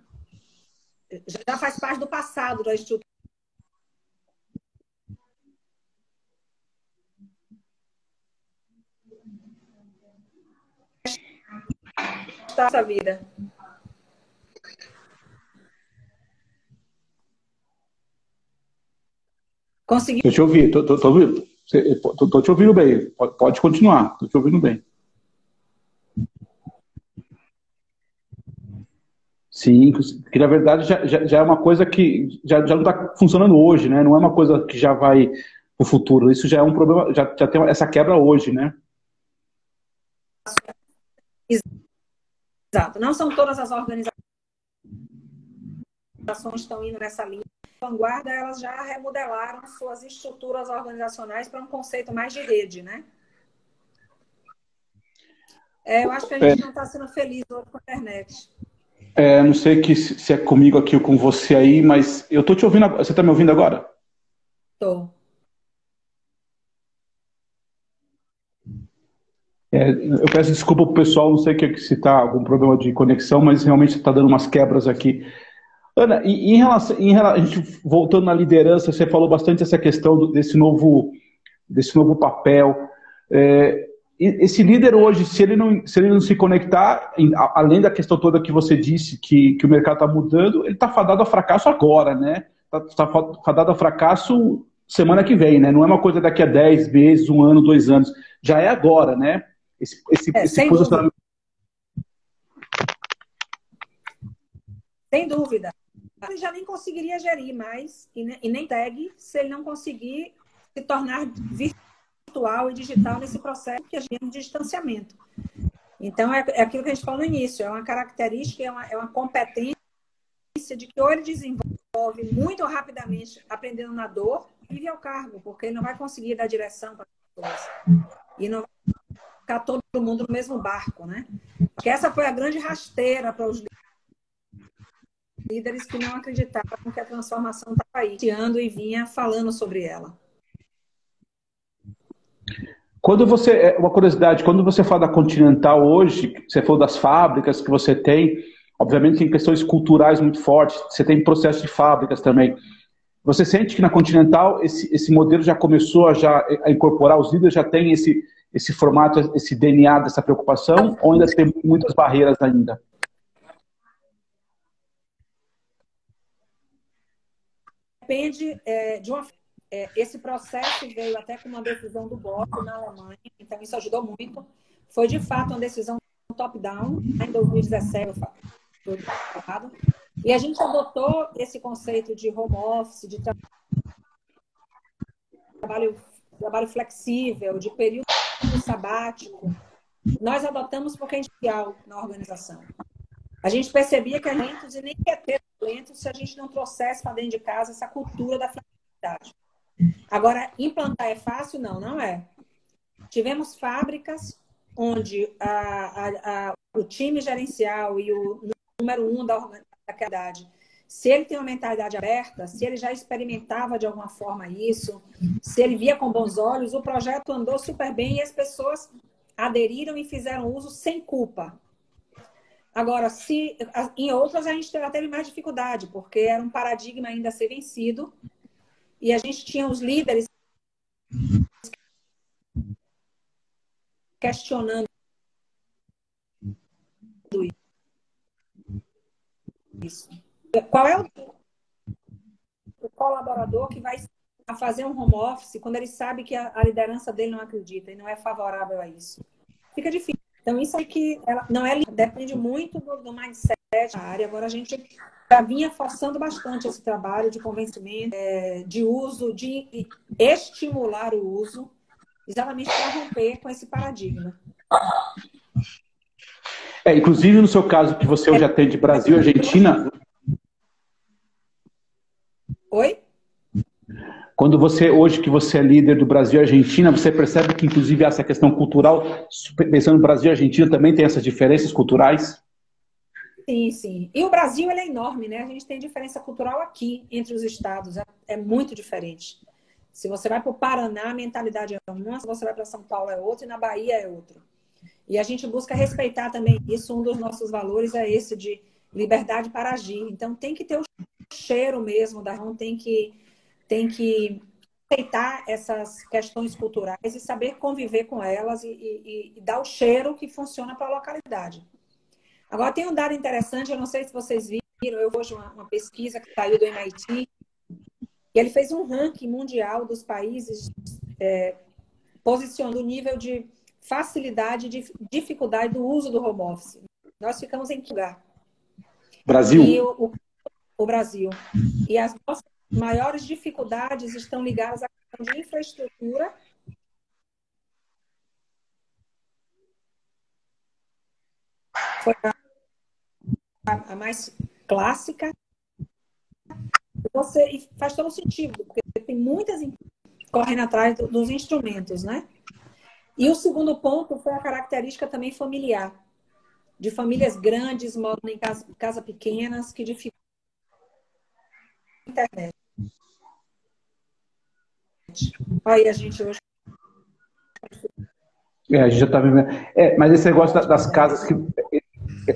[SPEAKER 2] já faz parte do passado da estrutura. Essa vida.
[SPEAKER 1] Te ouvindo, tô, tô, tô, ouvindo. Tô, tô, te ouvindo bem. Pode, pode continuar, tô te ouvindo bem. Sim, que na verdade já, já, já, é uma coisa que já, já não está funcionando hoje, né? Não é uma coisa que já vai para o futuro. Isso já é um problema, já, já tem essa quebra hoje, né?
[SPEAKER 2] Exato. Não são todas as organizações que estão indo nessa linha. Vanguarda, elas já remodelaram suas estruturas organizacionais para um conceito mais de rede, né? É, eu acho que a gente é. não está sendo feliz hoje com a internet.
[SPEAKER 1] É, não sei que, se é comigo aqui ou com você aí, mas eu tô te ouvindo. Você está me ouvindo agora?
[SPEAKER 2] Tô.
[SPEAKER 1] É, eu peço desculpa pro pessoal, não sei se está algum problema de conexão, mas realmente está dando umas quebras aqui. Ana, em relação, em a gente voltando na liderança, você falou bastante essa questão do, desse novo, desse novo papel. É, esse líder hoje, se ele não se, ele não se conectar, além da questão toda que você disse, que, que o mercado está mudando, ele está fadado a fracasso agora, né? Está tá fadado a fracasso semana que vem, né? Não é uma coisa daqui a 10 meses, um ano, dois anos. Já é agora, né? Esse, esse,
[SPEAKER 2] é, esse sem posicionamento. Dúvida. Sem dúvida. Ele já nem conseguiria gerir mais e nem tag se ele não conseguir se tornar virtual e digital nesse processo que a gente de distanciamento. Então, é, é aquilo que a gente falou no início, é uma característica, é uma, é uma competência de que ou ele desenvolve muito rapidamente aprendendo na dor, vive ao cargo, porque ele não vai conseguir dar direção para as pessoas. E não vai ficar todo mundo no mesmo barco, né? Porque essa foi a grande rasteira para os líderes que não acreditavam que a transformação estava aí, e vinha falando sobre ela.
[SPEAKER 1] Quando você, é, uma curiosidade, quando você fala da Continental hoje, você falou das fábricas que você tem, obviamente tem questões culturais muito fortes, você tem processo de fábricas também. Você sente que na Continental esse, esse modelo já começou a, já, a incorporar, os líderes já têm esse, esse formato, esse DNA dessa preocupação, ou ainda tem muitas barreiras ainda?
[SPEAKER 2] Depende é, de uma é, esse processo veio até com uma decisão do BOP na Alemanha, então isso ajudou muito. Foi de fato uma decisão top-down, em 2017, foi falado. E a gente adotou esse conceito de home office, de trabalho, trabalho flexível, de período sabático. Nós adotamos porque a gente na organização. A gente percebia que a gente nem ia ter talento se a gente não trouxesse para dentro de casa essa cultura da flexibilidade. Agora, implantar é fácil? Não, não é. Tivemos fábricas onde a, a, a, o time gerencial e o número um da qualidade, se ele tem uma mentalidade aberta, se ele já experimentava de alguma forma isso, se ele via com bons olhos, o projeto andou super bem e as pessoas aderiram e fizeram uso sem culpa. Agora, se em outras a gente já teve mais dificuldade, porque era um paradigma ainda a ser vencido e a gente tinha os líderes questionando isso. Qual é o, colaborador que vai fazer um home office quando ele sabe que a liderança dele não acredita e não é favorável a isso? Fica difícil. Então, isso é que ela, não é depende muito do, do mindset da área. Agora, a gente já vinha forçando bastante esse trabalho de convencimento, é, de uso, de estimular o uso, exatamente para romper com esse paradigma.
[SPEAKER 1] É, inclusive, no seu caso, que você hoje atende Brasil e Argentina.
[SPEAKER 2] Oi?
[SPEAKER 1] Quando você, hoje que você é líder do Brasil e Argentina, você percebe que, inclusive, essa questão cultural, pensando no Brasil e Argentina, também tem essas diferenças culturais?
[SPEAKER 2] Sim, sim. E o Brasil é enorme, né? A gente tem diferença cultural aqui entre os estados, é, é muito diferente. Se você vai para o Paraná, a mentalidade é uma, se você vai para São Paulo é outra e na Bahia é outra. E a gente busca respeitar também isso. Um dos nossos valores é esse de liberdade para agir. Então tem que ter o cheiro mesmo da mão, tem que tem que aceitar essas questões culturais e saber conviver com elas e, e, e dar o cheiro que funciona para a localidade. Agora, tem um dado interessante, eu não sei se vocês viram, eu hoje uma, uma pesquisa que saiu do MIT, e ele fez um ranking mundial dos países é, posicionando o nível de facilidade e dificuldade do uso do home office. Nós ficamos em que lugar?
[SPEAKER 1] Brasil.
[SPEAKER 2] O, o, o, Brasil. E as nossas maiores dificuldades estão ligadas à questão de infraestrutura. Foi a a, mais clássica. Você, faz todo sentido, porque tem muitas correndo atrás dos instrumentos, né? E o segundo ponto foi a característica também familiar, de famílias grandes, moram em casas casa pequenas, que dificultam a internet. Aí a gente hoje.
[SPEAKER 1] É, a gente já está vivendo. É, mas esse negócio das casas que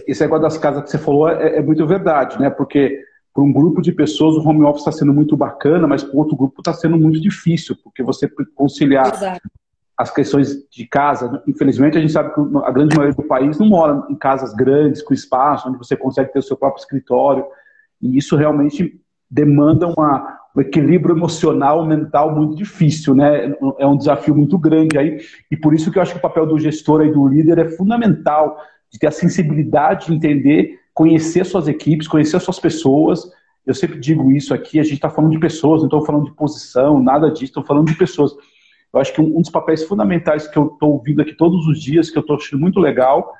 [SPEAKER 1] esse negócio das casas que você falou é, é muito verdade, né? Porque para um grupo de pessoas o home office está sendo muito bacana, mas para outro grupo está sendo muito difícil, porque você conciliar Exato. as questões de casa. Infelizmente, a gente sabe que a grande maioria do país não mora em casas grandes, com espaço, onde você consegue ter o seu próprio escritório. E isso realmente demanda uma, um equilíbrio emocional, mental muito difícil, né? É um desafio muito grande aí. E por isso que eu acho que o papel do gestor e do líder é fundamental de ter a sensibilidade de entender, conhecer suas equipes, conhecer suas pessoas. Eu sempre digo isso aqui, a gente está falando de pessoas, não estou falando de posição, nada disso, estou falando de pessoas. Eu acho que um, dos papéis fundamentais que eu estou ouvindo aqui todos os dias, que eu estou achando muito legal,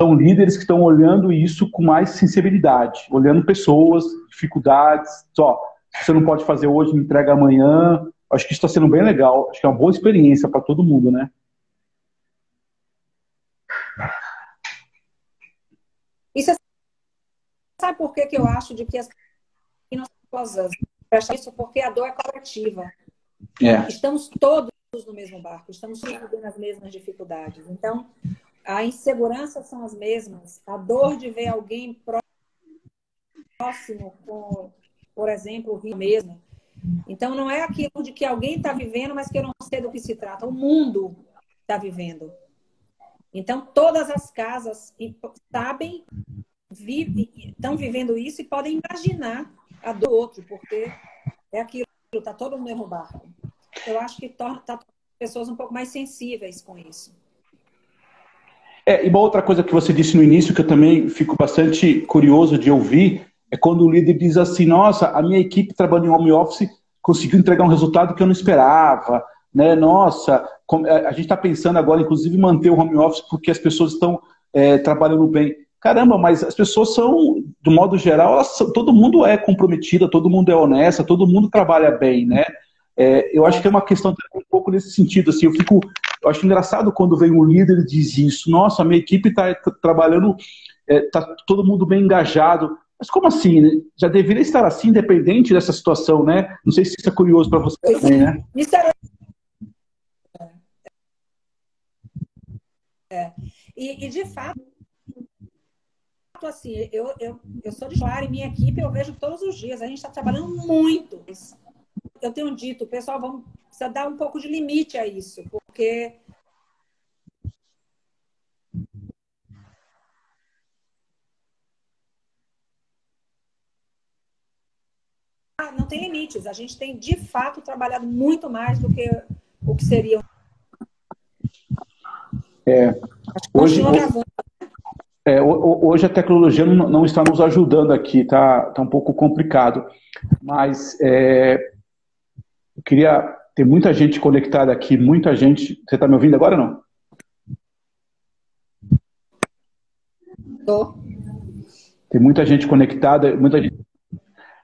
[SPEAKER 1] são líderes que estão olhando isso com mais sensibilidade, olhando pessoas, dificuldades, só, você não pode fazer hoje, me entrega amanhã. Acho que isso está sendo bem legal, acho que é uma boa experiência para todo mundo, né?
[SPEAKER 2] Isso é... Sabe por que, que eu acho de que as pessoas isso porque a dor é coletiva.
[SPEAKER 1] É.
[SPEAKER 2] Estamos todos no mesmo barco, estamos todos vivendo as mesmas dificuldades. Então, a insegurança são as mesmas, a dor de ver alguém próximo, com, por exemplo, o rio mesmo. Então, não é aquilo de que alguém está vivendo, mas que eu não sei do que se trata. O mundo está vivendo. Então, todas as casas sabem, vive, estão vivendo isso e podem imaginar a do outro, porque é aquilo, está todo no barco. Eu acho que torna tá, as pessoas um pouco mais sensíveis com isso.
[SPEAKER 1] É, e uma outra coisa que você disse no início, que eu também fico bastante curioso de ouvir, é quando o líder diz assim: Nossa, a minha equipe trabalhando em home office conseguiu entregar um resultado que eu não esperava né? Nossa, é, a gente está pensando agora, inclusive, manter o home office porque as pessoas estão é, trabalhando bem. Caramba, mas as pessoas são, do modo geral, todo mundo é comprometida, todo mundo é honesta, todo mundo trabalha bem, né? É, eu acho que é uma questão um pouco nesse sentido. Assim, eu fico, eu acho engraçado quando vem um líder e diz isso. Nossa, a minha equipe está trabalhando, está é, todo mundo bem engajado. Mas como assim? Né? Já deveria estar assim, independente dessa situação, né? Não sei se isso é curioso para você também, né?
[SPEAKER 2] Isso era É. E, e, de fato, assim, eu, eu, eu sou de Clara e minha equipe eu vejo todos os dias. A gente está trabalhando muito. Eu tenho dito, pessoal, vamos precisa dar um pouco de limite a isso, porque não tem limites. A gente tem, de fato, trabalhado muito mais do que o que seria
[SPEAKER 1] é. Hoje, é, hoje a tecnologia não, não, está nos ajudando aqui, tá, tá um pouco complicado. Mas é, queria ter muita gente conectada aqui, muita gente. Você está me ouvindo agora ou não?
[SPEAKER 2] Tô.
[SPEAKER 1] Tem muita gente conectada, muita gente,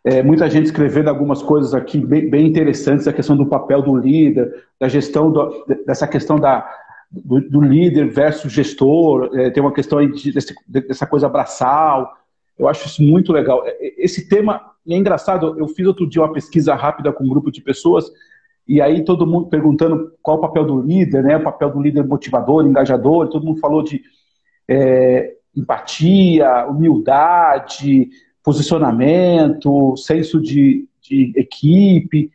[SPEAKER 1] é, muita gente escrevendo algumas coisas aqui bem, bem, interessantes, a questão do papel do líder, da gestão, do, dessa questão da, do, do, líder versus gestor, é, tem uma questão aí de, desse, dessa coisa abraçal. Eu acho isso muito legal. É, é, esse tema é engraçado. Eu fiz outro dia uma pesquisa rápida com um grupo de pessoas e aí todo mundo perguntando qual o papel do líder, né? O papel do líder motivador, engajador. Todo mundo falou de é, empatia, humildade, posicionamento, senso de, de equipe.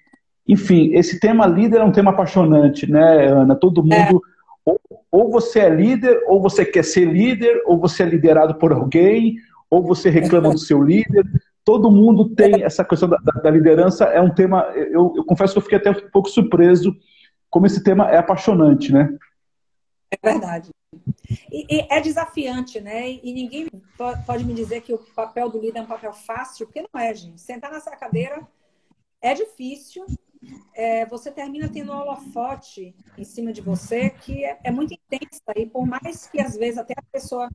[SPEAKER 1] Enfim, esse tema líder é um tema apaixonante, né, Ana? Todo mundo. É. Ou, ou você é líder, ou você quer ser líder, ou você é liderado por alguém, ou você reclama do seu líder. Todo mundo tem essa questão da, da liderança, é um tema. Eu, eu confesso que eu fiquei até um pouco surpreso como esse tema é apaixonante, né?
[SPEAKER 2] É verdade. E, e, é desafiante, né? E ninguém pode me dizer que o papel do líder é um papel fácil, porque não é, gente. Sentar nessa cadeira é difícil. É, você termina tendo um holofote em cima de você que é, é, muito intensa. E por mais que às vezes até a pessoa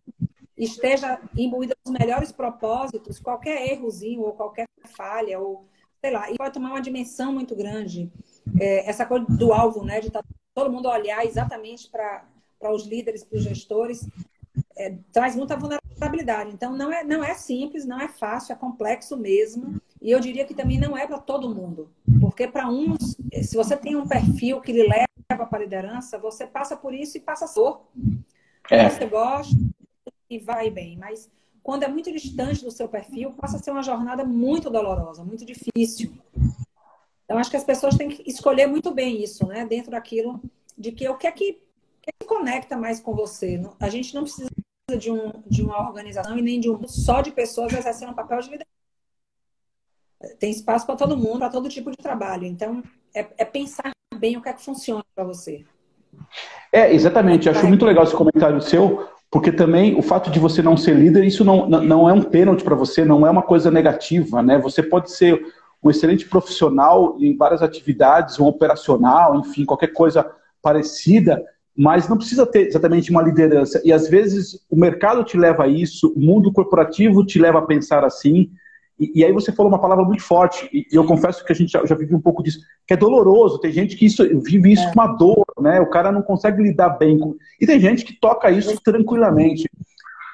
[SPEAKER 2] esteja imbuída dos melhores propósitos, qualquer errozinho ou qualquer falha, ou sei lá, e pode tomar uma dimensão muito grande. É, essa coisa do alvo, né? De tá todo mundo olhar exatamente para os líderes, para os gestores, é, traz muita vulnerabilidade. Então, não é, não é simples, não é fácil, é complexo mesmo. E eu diria que também não é para todo mundo. Porque para uns, se você tem um perfil que lhe leva para a liderança, você passa por isso e passa a É. Você gosta e vai bem. Mas quando é muito distante do seu perfil, passa a ser uma jornada muito dolorosa, muito difícil. Então, acho que as pessoas têm que escolher muito bem isso, né? Dentro daquilo de que o que é que que conecta mais com você. A gente não precisa de, um, de uma organização e nem de um só de pessoas exercendo um papel de liderança. Tem espaço para todo mundo, para todo tipo de trabalho. Então, é, é pensar bem o que é que funciona para você.
[SPEAKER 1] É, exatamente. Acho muito legal esse comentário seu, porque também o fato de você não ser líder, isso não, não é um pênalti para você, não é uma coisa negativa, né? Você pode ser um excelente profissional em várias atividades, um operacional, enfim, qualquer coisa parecida, mas não precisa ter exatamente uma liderança. E às vezes o mercado te leva a isso, o mundo corporativo te leva a pensar assim. E, e aí você falou uma palavra muito forte, e, eu confesso que a gente já, já vive um pouco disso, que é doloroso. Tem gente que isso, vive isso é. com uma dor, né? O cara não consegue lidar bem com. E tem gente que toca isso tranquilamente.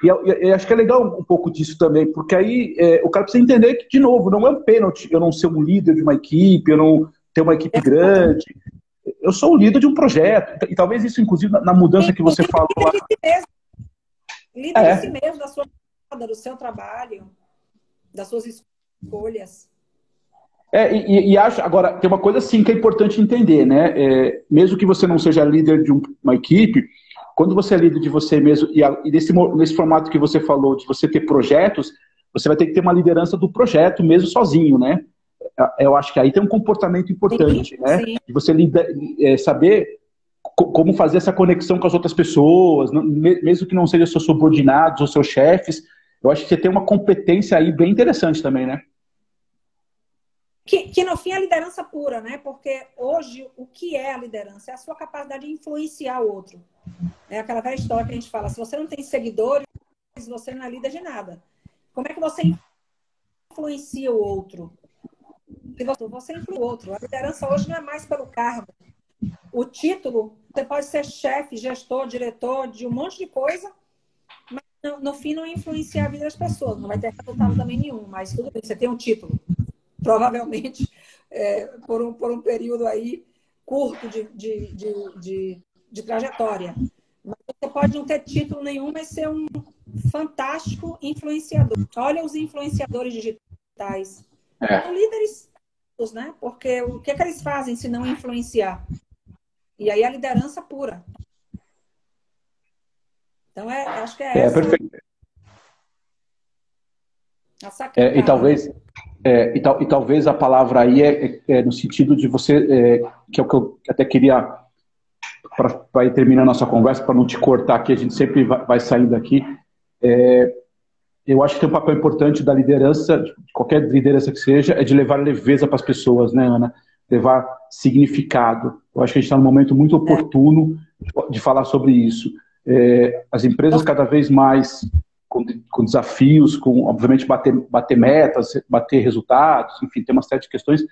[SPEAKER 1] E acho que é legal um pouco disso também, porque aí é, o cara precisa entender que, de novo, não é um pênalti eu não ser um líder de uma equipe, eu não ter uma equipe grande, eu sou o líder de um projeto. E talvez isso, inclusive, na mudança que você falou lá.
[SPEAKER 2] Líder é. de si mesmo, da sua do seu trabalho, das suas escolhas.
[SPEAKER 1] É, e, e, acho, agora, tem uma coisa sim que é importante entender, né? É, mesmo que você não seja líder de um, uma equipe, quando você é líder de você mesmo, e, a, e nesse, nesse formato que você falou, de você ter projetos, você vai ter que ter uma liderança do projeto, mesmo sozinho, né? eu acho que aí tem um comportamento importante, sim, né? Sim. De você é, saber como fazer essa conexão com as outras pessoas, mesmo que não sejam seus subordinados ou seus chefes. Eu acho que você tem uma competência aí bem interessante também, né?
[SPEAKER 2] Que, que no fim é a liderança pura, né? Porque hoje o que é a liderança? É a sua capacidade de influenciar o outro. É aquela velha história que a gente fala: se você não tem seguidores, você não é líder de nada. Como é que você influencia o outro? você influi o outro. A liderança hoje não é mais pelo cargo. O título, você pode ser chefe, gestor, diretor de um monte de coisa, mas no, fim não influencia a vida das pessoas. Não vai ter resultado também nenhum, mas tudo bem, você tem um título. Provavelmente é, por, um, por um período aí curto de, de, de, de, de trajetória. Mas você pode não ter título nenhum, mas ser um fantástico influenciador. Olha os influenciadores digitais. É. São líderes né? Porque o que, é que eles fazem se não influenciar? E aí a liderança pura. Então, é, acho que é, é essa. Perfeito.
[SPEAKER 1] É, e talvez é, e, tal, e, talvez a palavra aí é, é, é no sentido de você é, que é o que eu até queria para ir terminando a nossa conversa, para não te cortar aqui, a gente sempre vai, vai saindo aqui. É, eu acho que tem um papel importante da liderança, de qualquer liderança que seja, é de levar leveza para as pessoas, né, Ana? Levar significado. Eu acho que a gente está num momento muito oportuno de falar sobre isso. É, as empresas cada vez mais com, com, desafios, com, obviamente, bater, bater metas, bater resultados, enfim, tem uma série de questões,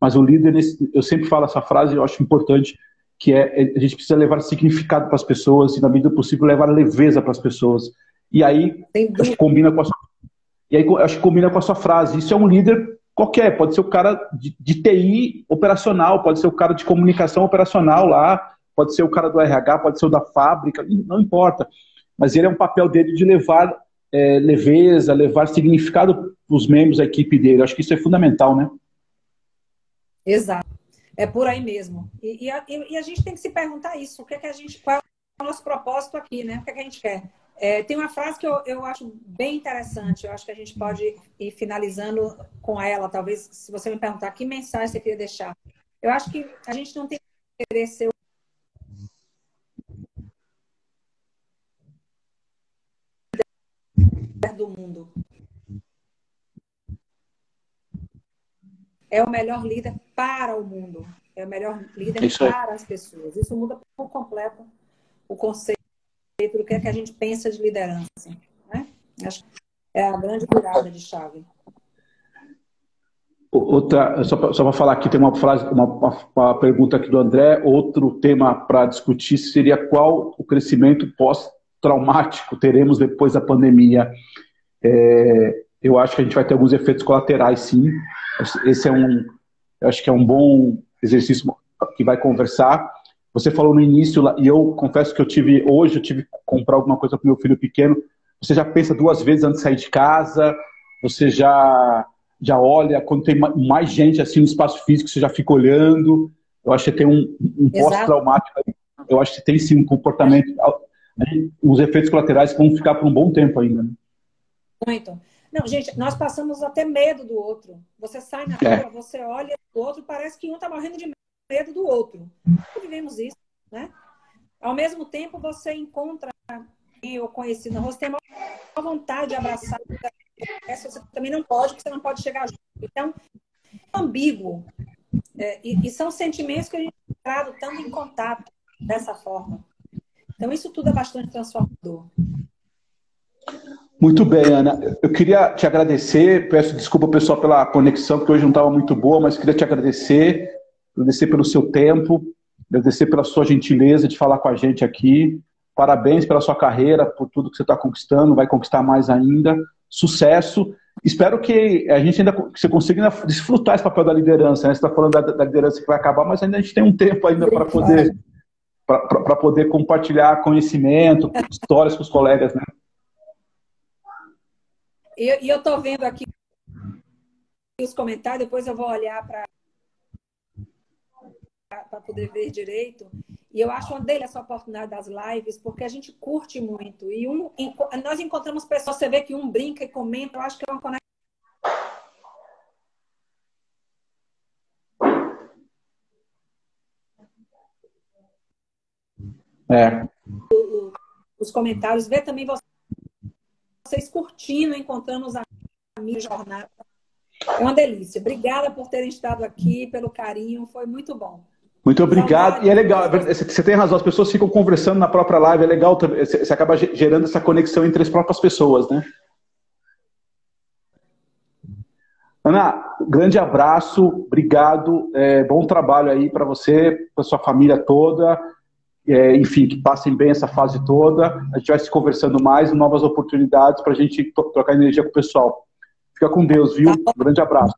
[SPEAKER 1] mas o líder, eu sempre falo essa frase, eu acho importante, que é a gente precisa levar significado para as pessoas e, na medida do possível, levar leveza para as pessoas. E aí, acho que combina com a sua, e aí, acho que combina com a sua frase. Isso é um líder qualquer, pode ser o cara de, de TI operacional, pode ser o cara de comunicação operacional lá, pode ser o cara do RH, pode ser o da fábrica, não importa. Mas ele é um papel dele de levar é, leveza, levar significado para os membros da equipe dele. Acho que isso é fundamental, né?
[SPEAKER 2] Exato. É por aí mesmo. E, e, a, e, a, gente tem que se perguntar isso. O que é que a gente. Qual é o nosso propósito aqui, né? O que é que a gente quer? É, tem uma frase que eu, eu acho bem interessante. Eu acho que a gente pode ir finalizando com ela. Talvez, se você me perguntar que mensagem você queria deixar. Eu acho que a gente não tem que querer ser do mundo. É o melhor líder para o mundo. É o melhor líder para as pessoas. Isso muda por completo o conceito do que é que a gente pensa de liderança. Né? Acho que é a grande virada de chave.
[SPEAKER 1] Outra, só para falar aqui, tem uma frase, uma, uma, pergunta aqui do André. Outro tema para discutir seria qual o crescimento pós-traumático teremos depois da pandemia. É, eu acho que a gente vai ter alguns efeitos colaterais, sim. Esse é um, eu acho que é um bom exercício que vai conversar. Você falou no início, e eu confesso que eu tive, hoje eu tive que comprar alguma coisa para meu filho pequeno. Você já pensa duas vezes antes de sair de casa, você já, já olha, quando tem mais gente assim no espaço físico, você já fica olhando. Eu acho que tem um, um pós-traumático. Eu acho que tem sim um comportamento, os efeitos colaterais vão ficar por um bom tempo ainda. Né?
[SPEAKER 2] Muito. Não, gente, nós passamos até medo do outro. Você sai na é. rua, você olha o outro, parece que um está morrendo de medo do outro. Vivemos isso, né? Ao mesmo tempo, você encontra ou conhecido, você tem uma vontade de abraçar, essa você também não pode, porque você não pode chegar junto. Então, é ambíguo. É, e, e, são sentimentos que a gente entrado tão em contato dessa forma. Então, isso tudo é bastante transformador.
[SPEAKER 1] Muito bem, Ana. Eu queria te agradecer. Peço desculpa, pessoal, pela conexão, porque hoje não estava muito boa, mas queria te agradecer, agradecer pelo seu tempo, agradecer pela sua gentileza de falar com a gente aqui. Parabéns pela sua carreira, por tudo que você está conquistando, vai conquistar mais ainda. Sucesso. Espero que a gente ainda que você consiga ainda desfrutar esse papel da liderança. Né? Você está falando da, da, liderança que vai acabar, mas ainda a gente tem um tempo ainda para poder para poder compartilhar conhecimento, histórias com os colegas, né?
[SPEAKER 2] E, eu estou vendo aqui os comentários, depois eu vou olhar para para poder ver direito. E eu acho uma dele essa oportunidade das lives, porque a gente curte muito. E um, nós encontramos pessoas, você vê que um brinca e comenta, eu acho que é uma conexão. É. Os comentários, vê também você vocês curtindo, encontrando os amigos jornada. É uma delícia. Obrigada por terem estado aqui, pelo carinho, foi muito bom.
[SPEAKER 1] Muito obrigado. E é legal, você tem razão, as pessoas ficam conversando na própria live, é legal, você acaba gerando essa conexão entre as próprias pessoas, né? Ana, grande abraço, obrigado, é, bom trabalho aí para você, para sua família toda é, enfim, que passem bem essa fase toda. A gente vai se conversando mais, novas oportunidades para a gente trocar energia com o pessoal. Fica com Deus, viu? Um grande abraço.